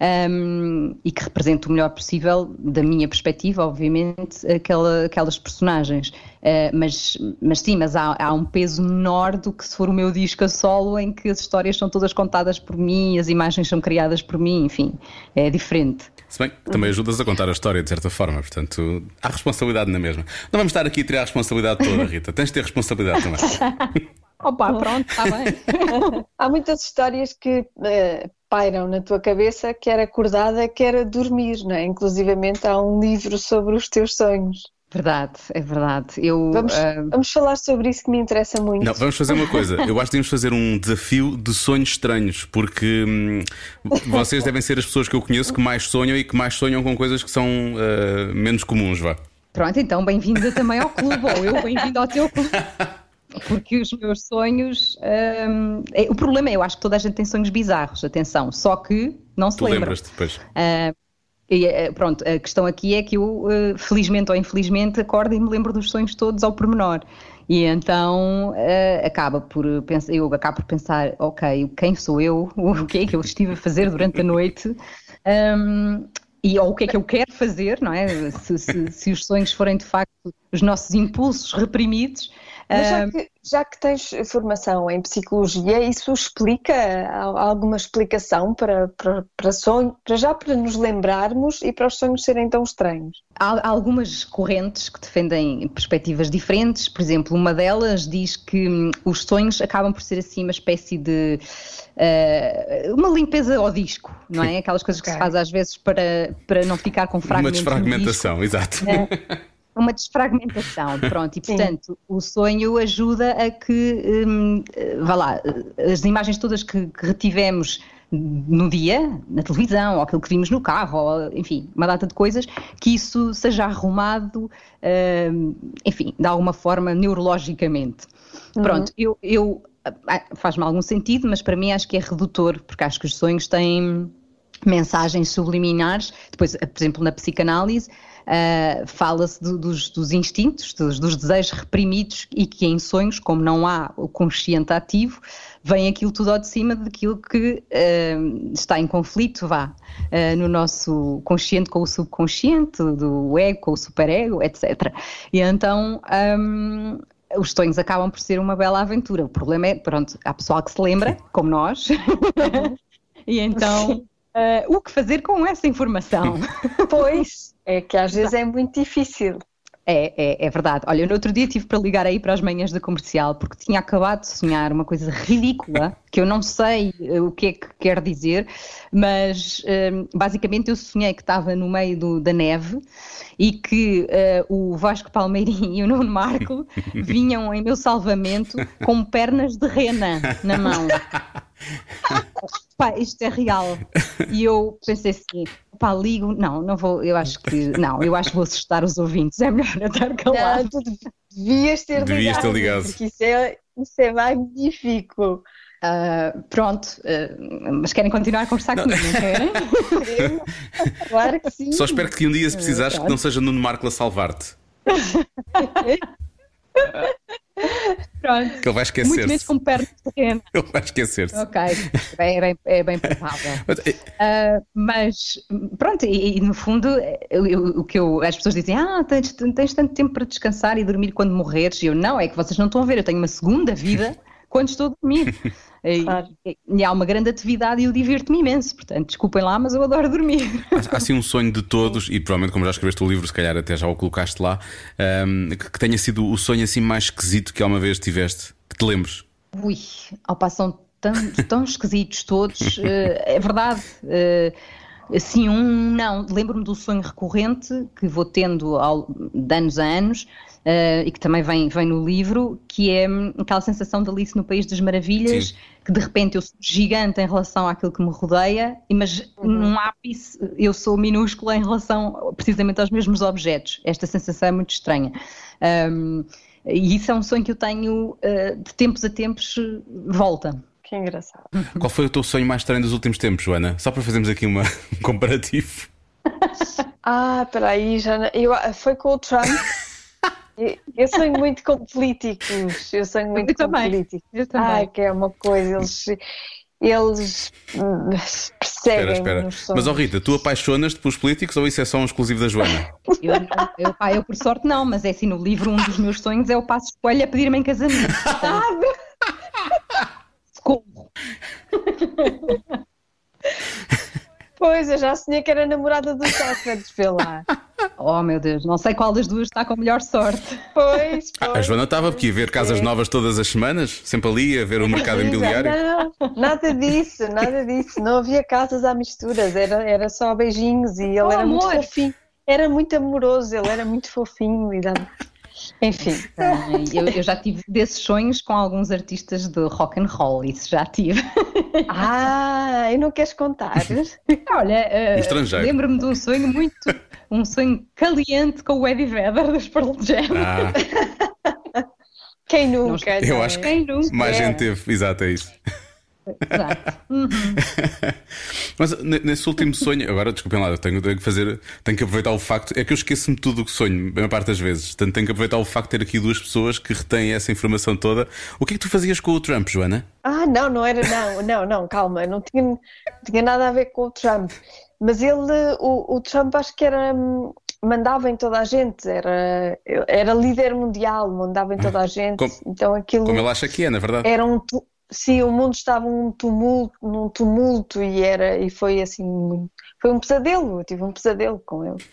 Speaker 5: um, e que represente o melhor possível, da minha perspectiva, obviamente, aquela, aquelas personagens. Uh, mas, mas sim, mas há, há, um peso menor do que se for o meu disco a solo, em que as histórias são todas contadas por mim, as imagens são criadas por mim, enfim, é diferente.
Speaker 2: Se bem que também ajudas a contar a história de certa forma, portanto, há responsabilidade na mesma. Não vamos estar aqui a tirar a responsabilidade toda, Rita. Tens de ter responsabilidade também.
Speaker 5: Opa, pronto, está bem.
Speaker 3: há muitas histórias que uh, pairam na tua cabeça, quer acordada, quer dormir, não é? Inclusivamente há um livro sobre os teus sonhos.
Speaker 5: Verdade, é verdade. Eu,
Speaker 3: vamos, uh... vamos falar sobre isso que me interessa muito.
Speaker 2: Não, vamos fazer uma coisa. Eu acho que devemos fazer um desafio de sonhos estranhos, porque hum, vocês devem ser as pessoas que eu conheço que mais sonham e que mais sonham com coisas que são uh, menos comuns, vá.
Speaker 5: Pronto, então bem-vinda também ao clube, ou eu bem-vindo ao teu clube. Porque os meus sonhos. Um, é, o problema é, eu acho que toda a gente tem sonhos bizarros, atenção, só que não se tu lembra.
Speaker 2: lembras depois.
Speaker 5: Uh, e, eh, pronto, a questão aqui é que eu, uh, felizmente ou infelizmente, acordo e me lembro dos sonhos todos ao pormenor. E então uh, acaba por pensar, eu acabo por pensar, ok, quem sou eu? O que é que eu estive a fazer durante a noite? Um, e ou o que é que eu quero fazer, não é? Se, se, se os sonhos forem de facto os nossos impulsos reprimidos,
Speaker 3: mas já que, já que tens formação em psicologia, isso explica alguma explicação para, para, para, sonho, para já para nos lembrarmos e para os sonhos serem tão estranhos?
Speaker 5: Há algumas correntes que defendem perspectivas diferentes. Por exemplo, uma delas diz que hum, os sonhos acabam por ser assim uma espécie de uh, uma limpeza ao disco, não é? Aquelas coisas okay. que se faz às vezes para, para não ficar com fragmentos.
Speaker 2: Uma desfragmentação, exato.
Speaker 5: É, uma desfragmentação, pronto, e portanto o sonho ajuda a que, hum, vá lá, as imagens todas que, que, retivemos no dia, na televisão, ou aquilo que vimos no carro, ou, enfim, uma data de coisas, que isso seja arrumado, hum, enfim, de alguma forma neurologicamente. Uhum. Pronto, eu, eu ah, faz-me algum sentido, mas para mim acho que é redutor, porque acho que os sonhos têm mensagens subliminares, depois, por exemplo, na psicanálise, uh, fala-se do, dos, dos, instintos, dos, dos, desejos reprimidos e que em sonhos, como não há o consciente ativo, vem aquilo tudo ao de cima daquilo que uh, está em conflito, vá, uh, no nosso consciente com o subconsciente, do ego com o superego, etc. E então. Um, os sonhos acabam por ser uma bela aventura. O problema é, pronto, há pessoal que se lembra, como nós, e então Uh, o que fazer com essa informação?
Speaker 3: pois, é que às vezes é muito difícil.
Speaker 5: É, é, é, verdade. Olha, no outro dia tive para ligar aí para as manhãs da comercial porque tinha acabado de sonhar uma coisa ridícula que eu não sei uh, o que é que quer dizer, mas uh, basicamente eu sonhei que estava no meio do, da neve e que uh, o Vasco Palmeirinho e o Nuno Marco vinham em meu salvamento com pernas de rena na mão. pá, isto é real. E eu pensei assim, pá, ligo, não, não vou, eu acho que, não, eu acho que vou assustar os ouvintes, é melhor eu estar calado.
Speaker 3: Não, tu devias ter
Speaker 2: devias
Speaker 3: ligado,
Speaker 2: ter ligado.
Speaker 3: porque isso é, isso é magnífico.
Speaker 5: Uh, pronto, uh, mas querem continuar a conversar não. comigo, não querem?
Speaker 3: claro que sim.
Speaker 2: Só espero que um dia, se precisares, uh, que não seja Nuno Marco a salvar-te.
Speaker 5: Pronto.
Speaker 2: Que ele vai esquecer. Muito
Speaker 5: menos com pernas pequenas.
Speaker 2: Ele vai esquecer-se.
Speaker 5: Ok, é bem, é bem provável. uh, mas pronto, e, e no fundo, eu, eu, o que eu, as pessoas dizem, ah, tens, tens tanto tempo para descansar e dormir quando morreres. E eu, não, é que vocês não estão a ver, eu tenho uma segunda vida quando estou a dormir. E,
Speaker 3: Claro.
Speaker 5: e há uma grande atividade e eu divirto-me imenso. Portanto, desculpem lá, mas eu adoro dormir.
Speaker 2: Há, assim um sonho de todos, e provavelmente, como já escreveste o livro, se calhar até já o colocaste lá, ahm, que, que tenha sido o sonho assim mais esquisito que alguma vez tiveste, que te lembres.
Speaker 5: Ui, ao passo são tão, tão esquisitos todos. eh, é verdade. Assim, um não. Lembro-me do sonho recorrente que vou tendo ao, de anos a anos. eh, e que também vem, vem no livro, que é hum, aquela sensação de Alice no País das Maravilhas,
Speaker 2: Sim.
Speaker 5: que de repente eu sou gigante em relação àquilo que me rodeia, e- mas num ápice eu sou minúscula em relação precisamente aos mesmos objetos. Esta sensação é muito estranha. Hum, e isso é um sonho que eu tenho eh, de tempos a tempos eh, volta.
Speaker 3: Que engraçado.
Speaker 2: Qual foi o teu sonho mais estranho dos últimos tempos, Joana? Só para fazermos aqui uma, um comparativo.
Speaker 3: Ah, peraí, não- eu, foi com o Trump. Eu- Eu sonho muito com políticos. Eu sonho muito
Speaker 5: Eu
Speaker 3: com
Speaker 5: também.
Speaker 3: políticos.
Speaker 5: Eu também.
Speaker 3: Ai, que é uma coisa, eles, eles hum,
Speaker 2: Espera,
Speaker 3: perseguem
Speaker 2: espera.
Speaker 3: sonhos.
Speaker 2: Mas, ó Rita, tu apaixonas-te pelos políticos ou isso é só um exclusivo da Joana?
Speaker 5: Eu, eu, pá, eu, por sorte não, mas é assim, no livro um dos meus sonhos é o Passo Escolha a pedir-me em casamento. Portanto, socorro.
Speaker 3: Pois, eu já sonhei que era namorada do Sócrates, vê lá.
Speaker 5: Oh meu Deus, não sei qual das duas está com melhor sorte.
Speaker 3: Pois,
Speaker 2: Ah, a
Speaker 3: pois.
Speaker 2: Joana estava aqui a ver casas novas todas as semanas, sempre ali a ver o mercado imobiliário.
Speaker 3: Não, nada disso, nada disso. Não havia casas à misturas, era, era só beijinhos e ele
Speaker 5: Oh,
Speaker 3: era muito
Speaker 5: amor.
Speaker 3: fofinho. Era muito amoroso, ele era muito fofinho e dava- Enfim.
Speaker 5: Ai, Eu, eu já tive desses sonhos com alguns artistas de rock and roll, isso já tive.
Speaker 3: Ah, e não queres contar?
Speaker 5: Olha, eh,
Speaker 2: estrangeiro.
Speaker 5: lembro-me de um sonho muito, um sonho caliente com o Eddie Vedder dos Pearl Jam.
Speaker 2: Ah,
Speaker 3: Quem nunca?
Speaker 2: eu
Speaker 3: é?
Speaker 2: acho que
Speaker 5: Quem nunca?
Speaker 2: mais
Speaker 3: É.
Speaker 2: gente teve, exato, é isso.
Speaker 5: Exato. Uhum.
Speaker 2: Mas ne- nesse último sonho, agora desculpem lá, eu tenho, tenho que fazer, tenho que aproveitar o facto, é que eu esqueço-me tudo o que sonho, a maior parte das vezes. Portanto, tenho que aproveitar o facto de ter aqui duas pessoas que retêm essa informação toda. O que é que tu fazias com o Trump, Joana?
Speaker 3: Ah, não, não era, não, não, não, calma, não tinha, não tinha nada a ver com o Trump. Mas ele, o, o Trump acho que era, hum, mandava em toda a gente, era, era líder mundial, mandava em toda a gente.
Speaker 2: Como-
Speaker 3: então aquilo
Speaker 2: Como ele acha que é, na verdade.
Speaker 3: era um, sim, o mundo estava um tumulto, num tumulto e era, e foi assim, foi um pesadelo, eu tive um pesadelo com ele.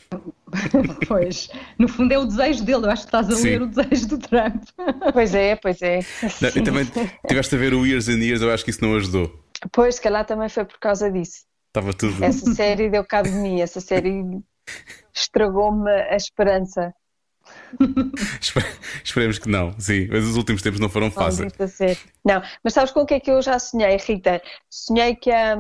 Speaker 5: Pois, no fundo é o desejo dele, eu acho que estás a
Speaker 2: Sim.
Speaker 5: ler o desejo do Trump.
Speaker 3: Pois é, pois é.
Speaker 2: Não, E também tiveste a ver o Years and Years, eu acho que isso não ajudou.
Speaker 3: Pois, se calhar também foi por causa disso.
Speaker 2: Estava tudo.
Speaker 3: Essa série deu cabo de mim, essa série estragou-me a esperança.
Speaker 2: Espe- Esperemos que não, sim. Mas os últimos tempos não foram fáceis.
Speaker 3: Não, mas sabes com o que é que eu já sonhei, Rita? Sonhei que a,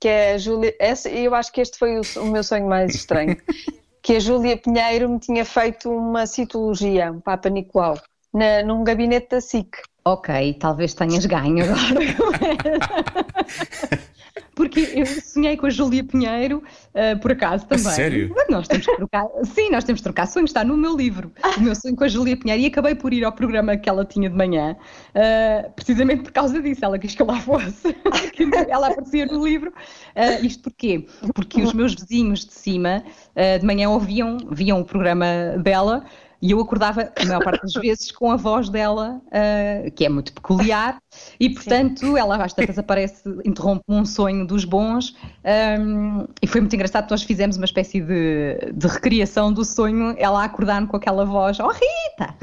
Speaker 3: que a Júlia. Eu acho que este foi o, o meu sonho mais estranho. que a Júlia Pinheiro me tinha feito uma citologia, um Papa Nicolau, na, num gabinete da SIC.
Speaker 5: Ok, talvez tenhas ganho agora. Porque eu sonhei com a Júlia Pinheiro, eh, por acaso também.
Speaker 2: sério?
Speaker 5: Mas Nós temos que trocar. Sim, nós temos que trocar sonhos, está no meu livro. O meu sonho com a Júlia Pinheiro. E acabei por ir ao programa que ela tinha de manhã, eh, precisamente por causa disso. Ela quis que eu lá fosse. ela aparecia no livro. Eh, isto porquê? Porque os meus vizinhos de cima, de manhã, ouviam, viam o programa dela. E eu acordava, a maior parte das vezes, com a voz dela, ah, que é muito peculiar, e portanto ela às tantas aparece, interrompe um sonho dos bons, ahm, e foi muito engraçado, nós fizemos uma espécie de, de recriação do sonho, ela a acordar-me com aquela voz, oh Rita!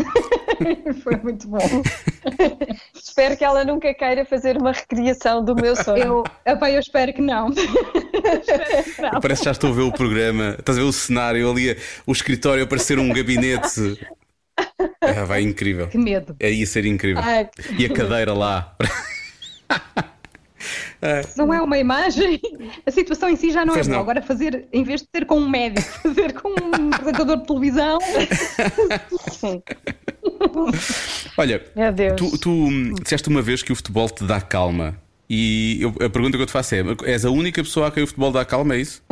Speaker 5: foi muito bom.
Speaker 3: Espero que ela nunca queira fazer uma recriação do meu sonho.
Speaker 5: Eu, epá, eu espero que não. espero que não.
Speaker 2: Parece que já estou a ver o programa, estás a ver o cenário ali, o escritório a parecer um gabinete. Ah, vai incrível.
Speaker 5: Que medo.
Speaker 2: É ia ser incrível.
Speaker 3: Ai,
Speaker 2: E a cadeira lá.
Speaker 5: Não é uma imagem, a situação em si já não
Speaker 2: Pois
Speaker 5: é boa. Agora fazer, em vez de ser com um médico, fazer com um apresentador de televisão,
Speaker 3: sim.
Speaker 2: Olha, tu, tu disseste uma vez que o futebol te dá calma. E eu- a pergunta que eu te faço é: és a única pessoa a quem o futebol dá calma, é isso?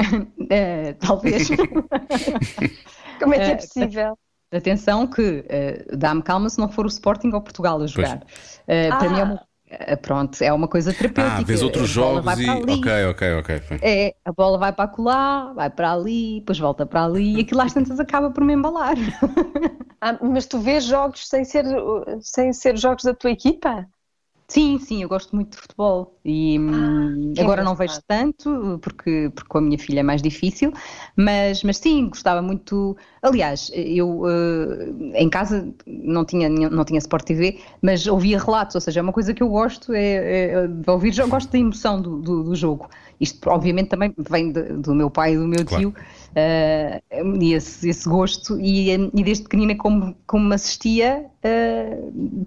Speaker 5: eh, talvez.
Speaker 3: Como é que é
Speaker 5: Eh,
Speaker 3: possível?
Speaker 5: Atenção que eh, dá-me calma se não for o Sporting ou Portugal a jogar. Para
Speaker 3: Ah.
Speaker 5: mim é uma, pronto, é uma coisa terapêutica.
Speaker 2: Ah, vês outros jogos e. Ok, ok, ok.
Speaker 5: É, a bola vai para colar, vai para ali, depois volta para ali e aquilo às tantas acaba por me embalar.
Speaker 3: Ah, mas tu vês jogos sem ser, sem ser jogos da tua equipa?
Speaker 5: Sim, sim, eu gosto muito de futebol e hum,
Speaker 3: que
Speaker 5: agora não vejo tanto porque, porque com a minha filha é mais difícil, mas, mas sim, gostava muito. Aliás, eu eh, em casa não tinha, não tinha Sport TV, mas ouvia relatos, ou seja, é uma coisa que eu gosto é, é de ouvir, já gosto da emoção do, do, do jogo. Isto, obviamente, também vem de- do meu pai e do meu
Speaker 2: Claro.
Speaker 5: tio, eh, e esse, esse gosto, e, e desde pequenina, como, como assistia, eh,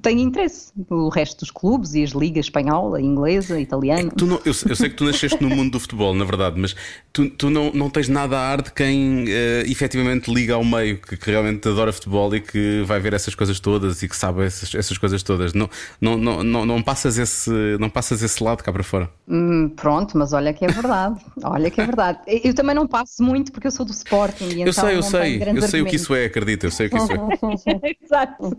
Speaker 5: tenho interesse no resto dos clubes e as ligas espanhola, inglesa, italiana.
Speaker 2: Tu não- eu, eu sei que tu nasceste no mundo do futebol, na verdade, mas tu, tu não, não tens nada a ar de quem eh, efetivamente liga ao meio, que, que realmente adora futebol e que vai ver essas coisas todas e que sabe essas, essas coisas todas. Não, não, não, não, não, passas esse, não passas esse lado cá para fora.
Speaker 5: Hum, pronto, mas olha que é verdade. Olha que é verdade. Eu também não passo muito porque eu sou do Sporting. E
Speaker 2: eu
Speaker 5: então
Speaker 2: sei, eu sei, eu sei o que isso é, acredita, eu sei o que isso é.
Speaker 5: Exato.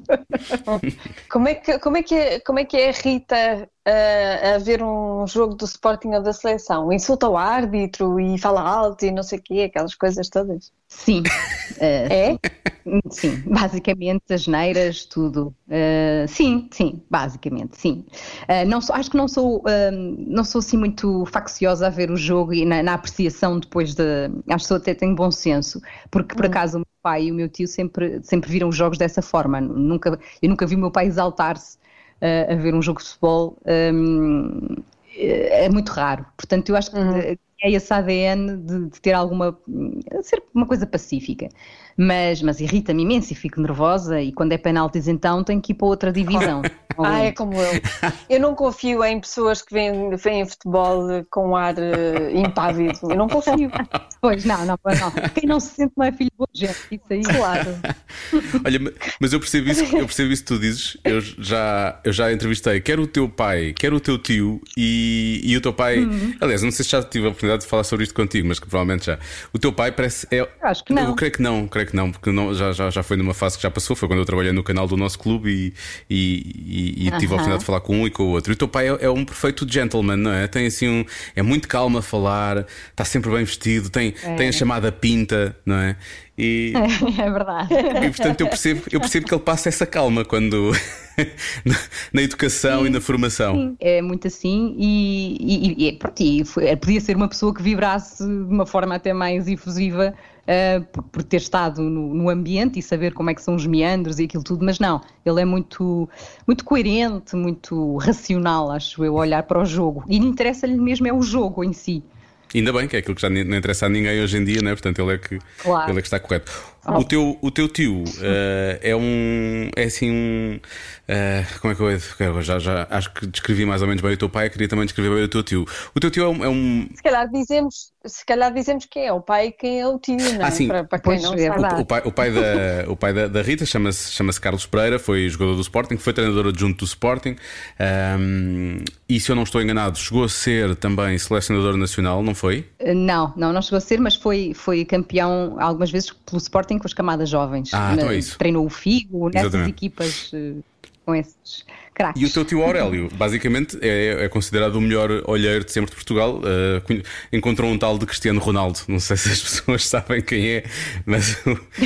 Speaker 3: Como é que, como é, que é, como é que é a Rita a, a ver um jogo do Sporting ou da seleção? Insulta o árbitro e fala alto e não sei o quê, aquelas coisas todas.
Speaker 5: Sim. Eh,
Speaker 3: É?
Speaker 5: Sim, basicamente as neiras, tudo. Uh, sim, sim, basicamente, sim. Uh, não sou- acho que não sou, não sou assim muito facciosa a ver o jogo e na, na apreciação depois de. Acho que até tenho bom senso, porque por acaso o meu pai e o meu tio sempre, sempre viram os jogos dessa forma. Nunca, eu nunca vi o meu pai exaltar-se uh, a ver um jogo de futebol. Um, é muito raro. Portanto, eu acho que
Speaker 3: Uhum.
Speaker 5: É esse ADN de, de ter alguma. de ser uma coisa pacífica. Mas, mas irrita-me imenso e fico nervosa. E quando é penaltis, então tenho que ir para outra divisão.
Speaker 3: Ah, é como eu. Eu não confio em pessoas que veem, veem futebol com ar eh, impávido. Eu não confio.
Speaker 5: Pois não, não, não. Quem não se sente não é filho de boa gente. Isso aí.
Speaker 3: Claro.
Speaker 2: Olha, ma- mas eu percebo isso, eu percebo isso que tu dizes. Eu já, eu já entrevistei quer o teu pai, quer o teu tio e, e o teu pai.
Speaker 5: Uhum.
Speaker 2: Aliás, não sei se já tive a oportunidade de falar sobre isto contigo, mas que provavelmente já. O teu pai parece. É,
Speaker 5: acho que não.
Speaker 2: Eu creio que não, creio que não, porque não, já, já, já foi numa fase que já passou. Foi quando eu trabalhei no canal do nosso clube e, e, e- e tive a oportunidade de falar com um e com o outro. E o teu pai é, é um perfeito gentleman, não é? Tem assim um. É muito calmo a falar, está sempre bem vestido, tem, tem a chamada pinta, não é? E,
Speaker 5: É verdade.
Speaker 2: e portanto eu percebo, eu percebo que ele passa essa calma quando na, educação e na formação.
Speaker 5: É muito assim e, e, e, pronto, e foi- podia ser uma pessoa que vibrasse de uma forma até mais efusiva ah, por, por ter estado no, no ambiente e saber como é que são os meandros e aquilo tudo, mas não, ele é muito, muito coerente, muito racional, acho eu, olhar para o jogo. E interessa-lhe mesmo é o jogo em si.
Speaker 2: Ainda bem que é aquilo que já não interessa a ninguém hoje em dia, não é? Portanto, ele é que,
Speaker 5: Claro.
Speaker 2: ele é que está correto. O, teu, o teu tio eh, é um. É assim um. eh, como é que eu, eu já, já acho que descrevi mais ou menos bem o teu pai, queria também descrever bem o teu tio. O teu tio é um. é um-
Speaker 3: Se calhar dizemos, se calhar dizemos quem é o pai e quem é o tio, não é?
Speaker 2: Ah, sim.
Speaker 3: Para, para quem
Speaker 5: Pois,
Speaker 3: não
Speaker 5: é
Speaker 3: sabe.
Speaker 5: verdade.
Speaker 2: o, pai, o pai da, o pai da, da Rita chama-se chama Carlos Pereira, foi jogador do Sporting, foi treinador adjunto do Sporting ahm, e, se eu não estou enganado, chegou a ser também selecionador nacional, não foi?
Speaker 5: Ah, Não, não, não chegou a ser, mas foi, foi campeão algumas vezes pelo Sporting com as camadas jovens.
Speaker 2: Ah, então é
Speaker 5: Na-
Speaker 2: isso.
Speaker 5: Treinou o Figo nessas
Speaker 2: Exatamente.
Speaker 5: equipas eh, com esses craques.
Speaker 2: E o teu tio Aurélio, basicamente, é, é considerado o melhor olheiro de sempre de Portugal. Uh, encontrou um tal de Cristiano Ronaldo. Não sei se as pessoas sabem quem é, mas.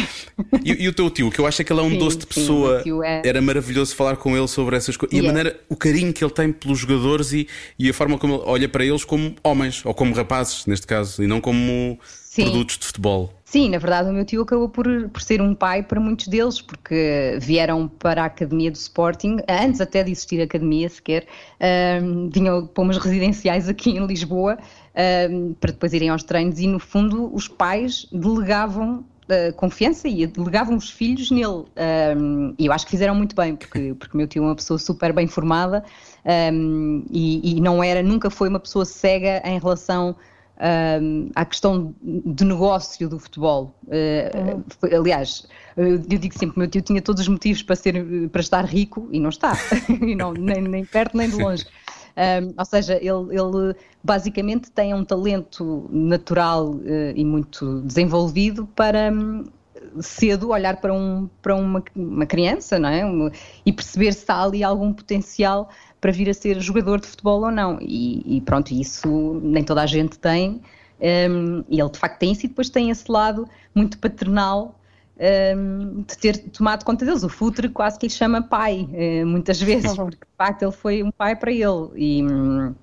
Speaker 2: e, e o teu tio, que eu acho é que ele é um
Speaker 5: Sim,
Speaker 2: doce de
Speaker 5: sim,
Speaker 2: pessoa.
Speaker 5: tio é-
Speaker 2: Era maravilhoso falar com ele sobre essas coisas. E a maneira, o carinho que ele tem pelos jogadores e, e a forma como ele olha para eles como homens, ou como rapazes, neste caso, e não como
Speaker 5: Sim.
Speaker 2: produtos de futebol.
Speaker 5: Sim, na verdade o meu tio acabou por, por ser um pai para muitos deles, porque vieram para a Academia do Sporting, antes até de existir a Academia sequer, ahm, vinham para umas residenciais aqui em Lisboa, ahm, para depois irem aos treinos e no fundo os pais delegavam ah, confiança e delegavam os filhos nele. Ahm, e eu acho que fizeram muito bem, porque, porque o meu tio é uma pessoa super bem formada ahm, e, e não era, nunca foi uma pessoa cega em relação um, à questão de negócio do futebol. Uh, foi- aliás, eu digo sempre, meu tio tinha todos os motivos para, ser, para estar rico e não está, e não, nem, nem perto nem de longe. Um, ou seja, ele, ele basicamente tem um talento natural eh, e muito desenvolvido para hum, cedo olhar para, um, para uma, uma criança não é? Um- e perceber se há ali algum potencial para vir a ser jogador de futebol ou não. E, e pronto, isso nem toda a gente tem. um, e ele de facto tem isso e depois tem esse lado muito paternal um, de ter tomado conta deles. O Futre quase que lhe chama pai, uh, muitas vezes, porque de facto ele foi um pai para ele. E, hum,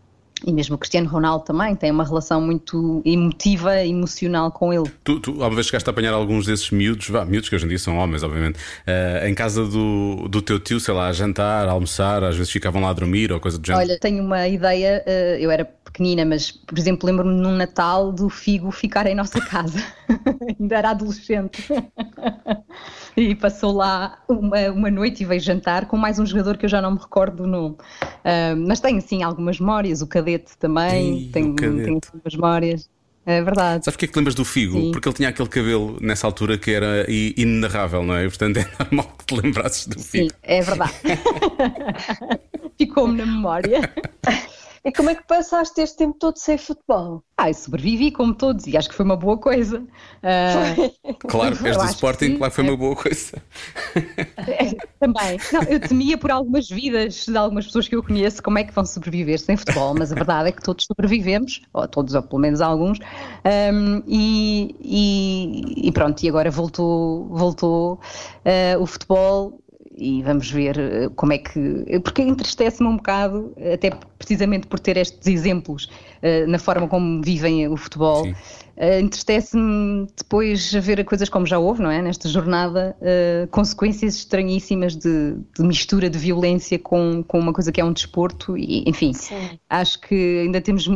Speaker 5: e mesmo o Cristiano Ronaldo também tem uma relação muito emotiva, emocional com ele.
Speaker 2: Tu, tu alguma vez chegaste a apanhar alguns desses miúdos, vá, miúdos que hoje em dia são homens, obviamente, uh, em casa do, do teu tio, sei lá, a jantar, a almoçar, às vezes ficavam lá a dormir ou coisa do género?
Speaker 5: Olha, tenho uma ideia, uh, eu era pequenina, mas por exemplo, lembro-me num Natal do Figo ficar em nossa casa, ainda era adolescente. e passou lá uma, uma noite e veio jantar com mais um jogador que eu já não me recordo do nome. Uh, mas tenho sim algumas memórias, o cadete também, Ei, tenho, cadete. tenho algumas memórias. É verdade.
Speaker 2: Sabes porque é que te lembras do Figo? Sim. Porque ele tinha aquele cabelo nessa altura que era inenarrável, não é? Portanto é normal que te lembrasses do Figo.
Speaker 5: Sim, é verdade. Ficou-me na memória.
Speaker 3: E como é que passaste este tempo todo sem futebol?
Speaker 5: Ah, sobrevivi como todos e acho que foi uma boa coisa.
Speaker 2: Uh... Claro, és do Sporting, claro foi uma boa coisa.
Speaker 5: É, também. Não, eu temia por algumas vidas de algumas pessoas que eu conheço como é que vão sobreviver sem futebol, mas a verdade é que todos sobrevivemos, ou todos, ou pelo menos alguns, um, e, e, e, pronto, e agora voltou, voltou uh, o futebol e vamos ver eh, como é que. Porque entristece-me um bocado, até precisamente por ter estes exemplos uh, na forma como vivem o futebol. Uh, entristece-me depois ver coisas como já houve, não é? Nesta jornada, uh, consequências estranhíssimas de, de, mistura de violência com, com uma coisa que é um desporto, e enfim, Sim. acho que ainda temos.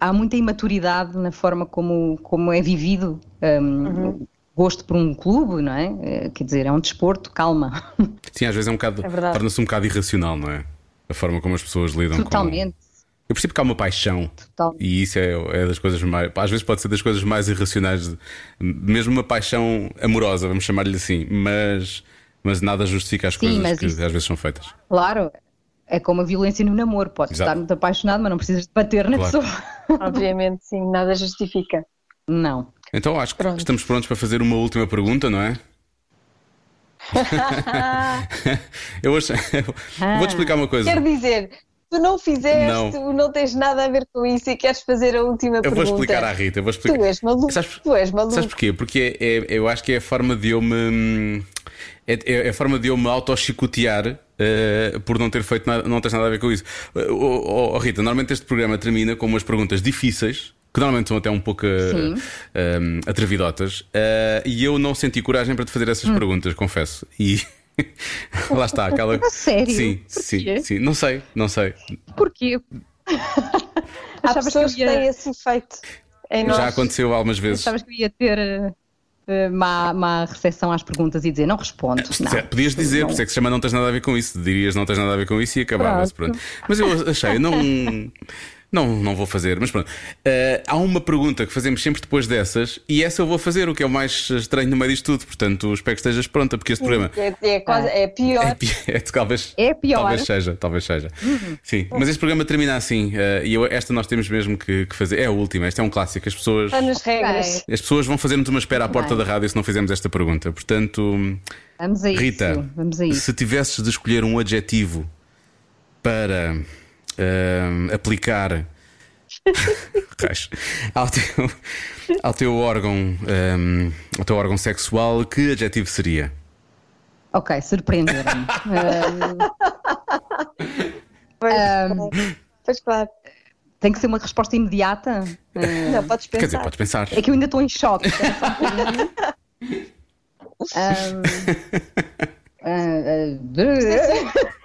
Speaker 5: Há muita imaturidade na forma como, como é vivido. Um, uhum gosto por um clube, não é? Eh, quer dizer, é um desporto, calma.
Speaker 2: Sim, às vezes é um bocado, é torna-se um bocado irracional, não é? A forma como as pessoas lidam
Speaker 5: Totalmente. com.
Speaker 2: Eu percebo que há uma paixão Total. e isso é, é, das coisas mais. Às vezes pode ser das coisas mais irracionais, de, mesmo uma paixão amorosa, vamos chamar-lhe assim, mas, mas nada justifica as Sim, coisas que isso... às vezes são feitas.
Speaker 5: Claro, é como a violência no namoro, pode estar muito apaixonado, mas não precisas de bater na claro. pessoa.
Speaker 3: Obviamente, sim, nada justifica.
Speaker 5: Não.
Speaker 2: Então acho que Pronto. estamos prontos para fazer uma última pergunta, não é? eu acho... vou-te explicar uma coisa.
Speaker 3: Quer dizer, tu não fizeste, não. tu não tens nada a ver com isso e queres fazer a última
Speaker 2: eu
Speaker 3: pergunta.
Speaker 2: Eu vou explicar à Rita. Vou explicar.
Speaker 3: Tu és maluco. Sabes, tu és maluco.
Speaker 2: Sabes porquê? Porque é, é, eu acho que é a forma de eu me. É, é a forma de eu me auto-chicotear uh, por não ter feito nada, não tens nada a ver com isso. Uh, oh, oh, Rita, normalmente este programa termina com umas perguntas difíceis que normalmente são até um pouco uh, atrevidotas, uh, e eu não senti coragem para te fazer essas hum. perguntas, confesso. E lá está, aquela.
Speaker 5: A sério?
Speaker 2: Sim, sim, sim. Não sei, não sei.
Speaker 5: Porquê?
Speaker 3: Há pessoas que, ia... têm esse efeito. Em
Speaker 2: Já aconteceu algumas vezes.
Speaker 5: Achavas que ia ter. Uh, má, má recepção às perguntas e dizer não respondo. Não,
Speaker 2: Podias dizer, não. por isso é que se chama não tens nada a ver com isso. Dirias não tens nada a ver com isso e acabava-se. Mas eu achei, não. Não, não vou fazer, mas pronto. Uh, há uma pergunta que fazemos sempre depois dessas, e essa eu vou fazer, o que é o mais estranho no meio disto tudo. Portanto, espero que estejas pronta, porque este programa.
Speaker 3: É, é, quase, é pior. É,
Speaker 2: é, talvez,
Speaker 5: é pior.
Speaker 2: Talvez seja, talvez seja. Uhum. Sim, mas este programa termina assim, uh, e eu, esta nós temos mesmo que, que, fazer. É a última, esta é um clássico. As pessoas.
Speaker 3: Está nas regras.
Speaker 2: As pessoas vão fazer-nos uma espera à porta Bem. da rádio se não fizermos esta pergunta. Portanto.
Speaker 5: Vamos a
Speaker 2: Rita,
Speaker 5: isso. Vamos a isso.
Speaker 2: se tivesses de escolher um adjetivo para uh, aplicar ao, teu, ao teu órgão um, ao teu órgão sexual, que adjetivo seria?
Speaker 5: Ok, surpreender-me. um,
Speaker 3: pois, um, pois claro.
Speaker 5: Tem que ser uma resposta imediata?
Speaker 3: Não, podes pensar.
Speaker 2: Quer dizer, podes pensar.
Speaker 5: É que eu ainda estou em choque. um, uh,
Speaker 3: uh,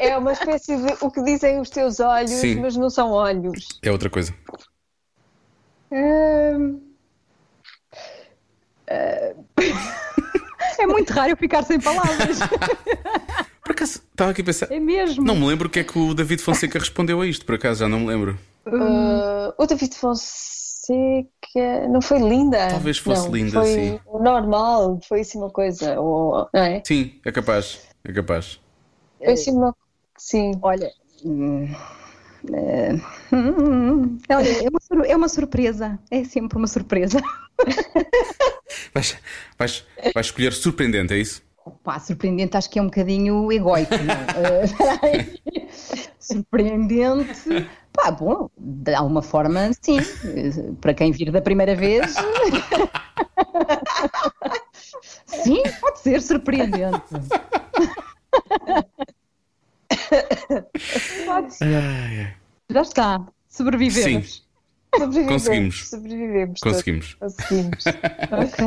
Speaker 3: é uma espécie de o que dizem os teus olhos, Sim. mas não são olhos.
Speaker 2: É outra coisa.
Speaker 5: Uh... é muito raro eu ficar sem palavras.
Speaker 2: Por acaso, estava aqui a pensar.
Speaker 5: É mesmo.
Speaker 2: Não me lembro o que é que o David Fonseca respondeu a isto, por acaso já não me lembro.
Speaker 3: Uh, o David Fonseca não foi linda.
Speaker 2: Talvez fosse
Speaker 3: não,
Speaker 2: linda,
Speaker 3: foi
Speaker 2: sim.
Speaker 3: Normal, foi assim uma coisa. Ou, não é?
Speaker 2: Sim, é capaz. É capaz.
Speaker 3: Foi assim uma Sim.
Speaker 5: Olha. É, olha, é, uma, é uma surpresa, é sempre uma surpresa.
Speaker 2: Vais, vais, vais escolher surpreendente, é isso?
Speaker 5: Opa, surpreendente acho que é um bocadinho egoico, não? uh, surpreendente, pá, bom, de alguma forma, sim, para quem vir da primeira vez. Sim, pode ser surpreendente.
Speaker 2: Ai.
Speaker 5: Já está. Sobrevivemos.
Speaker 3: Sobrevivemos.
Speaker 2: Conseguimos.
Speaker 3: Sobrevivemos. todos.
Speaker 2: Conseguimos.
Speaker 3: Conseguimos.
Speaker 5: Ok.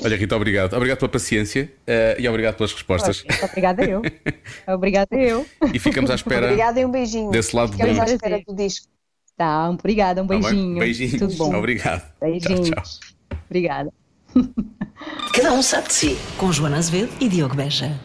Speaker 2: Olha, Rita, obrigado. Obrigado pela paciência eh, e obrigado pelas respostas.
Speaker 5: Obrigada eu. Obrigada eu.
Speaker 2: E ficamos à espera
Speaker 3: Obrigada e um beijinho.
Speaker 2: desse lado
Speaker 3: Ficamos
Speaker 2: bom.
Speaker 3: à espera do disco.
Speaker 5: Tá, obrigada. Um
Speaker 2: Tá
Speaker 5: beijinho.
Speaker 2: Beijinhos.
Speaker 5: Tudo bom.
Speaker 2: Obrigado.
Speaker 5: Beijinhos.
Speaker 2: Tchau, tchau.
Speaker 5: Obrigada.
Speaker 1: Cada um sabe de si. Com Joana Azevedo e Diogo Beja.